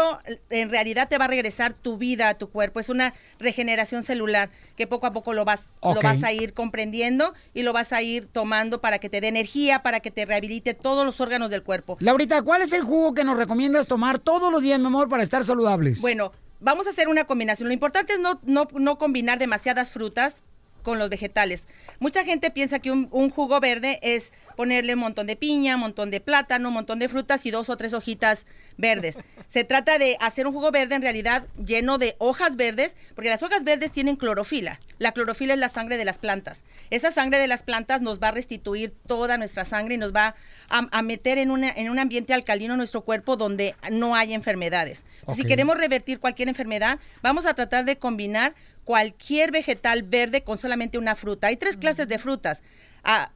en realidad te va a regresar tu vida a tu cuerpo, es una regeneración celular que poco a poco lo vas, lo vas a ir comprendiendo y lo vas a ir tomando para que te dé energía, para que te rehabilite todos los órganos del cuerpo. Laurita, ¿cuál es el jugo que nos recomiendas tomar todos los días, mi amor, para estar saludables? Bueno, vamos a hacer una combinación. Lo importante es no, no, no combinar demasiadas frutas con los vegetales. Mucha gente piensa que un, un jugo verde es ponerle un montón de piña, un montón de plátano, un montón de frutas y dos o tres hojitas verdes. Se trata de hacer un jugo verde en realidad lleno de hojas verdes, porque las hojas verdes tienen clorofila. La clorofila es la sangre de las plantas. Esa sangre de las plantas nos va a restituir toda nuestra sangre y nos va a, a meter en, una, en un ambiente alcalino nuestro cuerpo donde no hay enfermedades. Si queremos revertir cualquier enfermedad, vamos a tratar de combinar cualquier vegetal verde con solamente una fruta. Hay tres clases de frutas,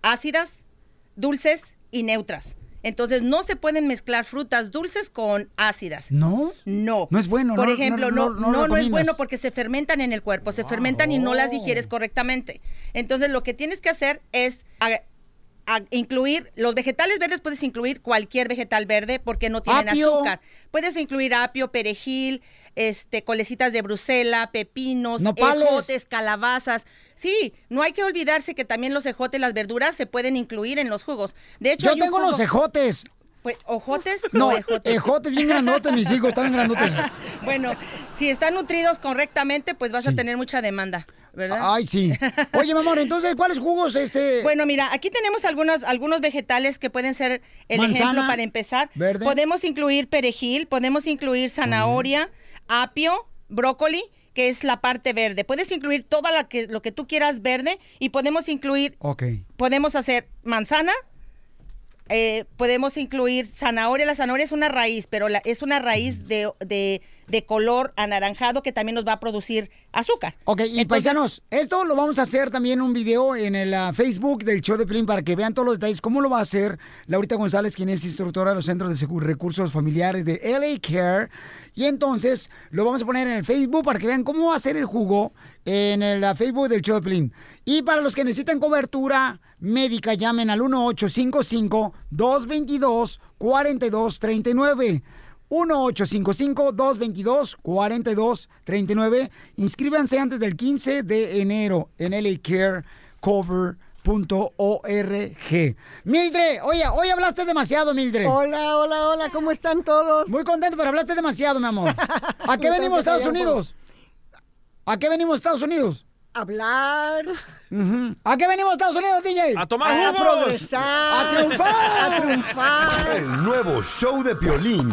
ácidas, dulces y neutras. Entonces no se pueden mezclar frutas dulces con ácidas. ¿No? No. No es bueno, Por no- ejemplo, no- no, no- es bueno porque se fermentan en el cuerpo, se fermentan y no las digieres correctamente. Entonces lo que tienes que hacer es a- incluir los vegetales verdes puedes incluir cualquier vegetal verde porque no tienen Apio. azúcar. Puedes incluir apio, perejil, este, colecitas de Brusela, pepinos, Nopales. ejotes, calabazas. Sí, no hay que olvidarse que también los ejotes, las verduras se pueden incluir en los jugos. De hecho, Yo tengo jugo- los ejotes. Pues, ¿ojotes? No, o ejotes? ejotes bien grandotes, mis hijos, están grandotes. Bueno, si están nutridos correctamente, pues vas a tener mucha demanda, ¿verdad? Ay, sí. Oye, mi amor, entonces, ¿cuáles jugos este? Bueno, mira, aquí tenemos algunos, algunos vegetales que pueden ser el Manzana, ejemplo para empezar. verde. Podemos incluir perejil, podemos incluir zanahoria, apio, brócoli, que es la parte verde. Puedes incluir toda la que, lo que tú quieras verde y podemos incluir, Ok. podemos hacer manzana, eh, podemos incluir zanahoria. La zanahoria es una raíz, pero la- es una raíz de, de- de color anaranjado que también nos va a producir azúcar. Ok, y paisanos, esto lo vamos a hacer también un video en el ah, Facebook del show de Plin para que vean todos los detalles, cómo lo va a hacer Laurita González, quien es instructora de los Centros de Recursos Familiares de LA Care. Y entonces lo vamos a poner en el Facebook para que vean cómo va a ser el jugo en el ah, Facebook del show de Plin. Y para los que necesitan cobertura médica, llamen al 1855-222-4239. 1-855-222-4239. Inscríbanse antes del 15 de enero en lacarecover.org. Mildred, oye, hoy hablaste demasiado, Mildred. Hola, hola, hola, ¿cómo están todos? Muy contento, pero hablaste demasiado, mi amor. ¿A qué venimos a Estados Unidos? ¿A qué venimos a Estados Unidos? Hablar. ¿A qué venimos a Estados Unidos, DJ? A tomar A jugos. progresar. A triunfar. A triunfar. El nuevo show de Piolín.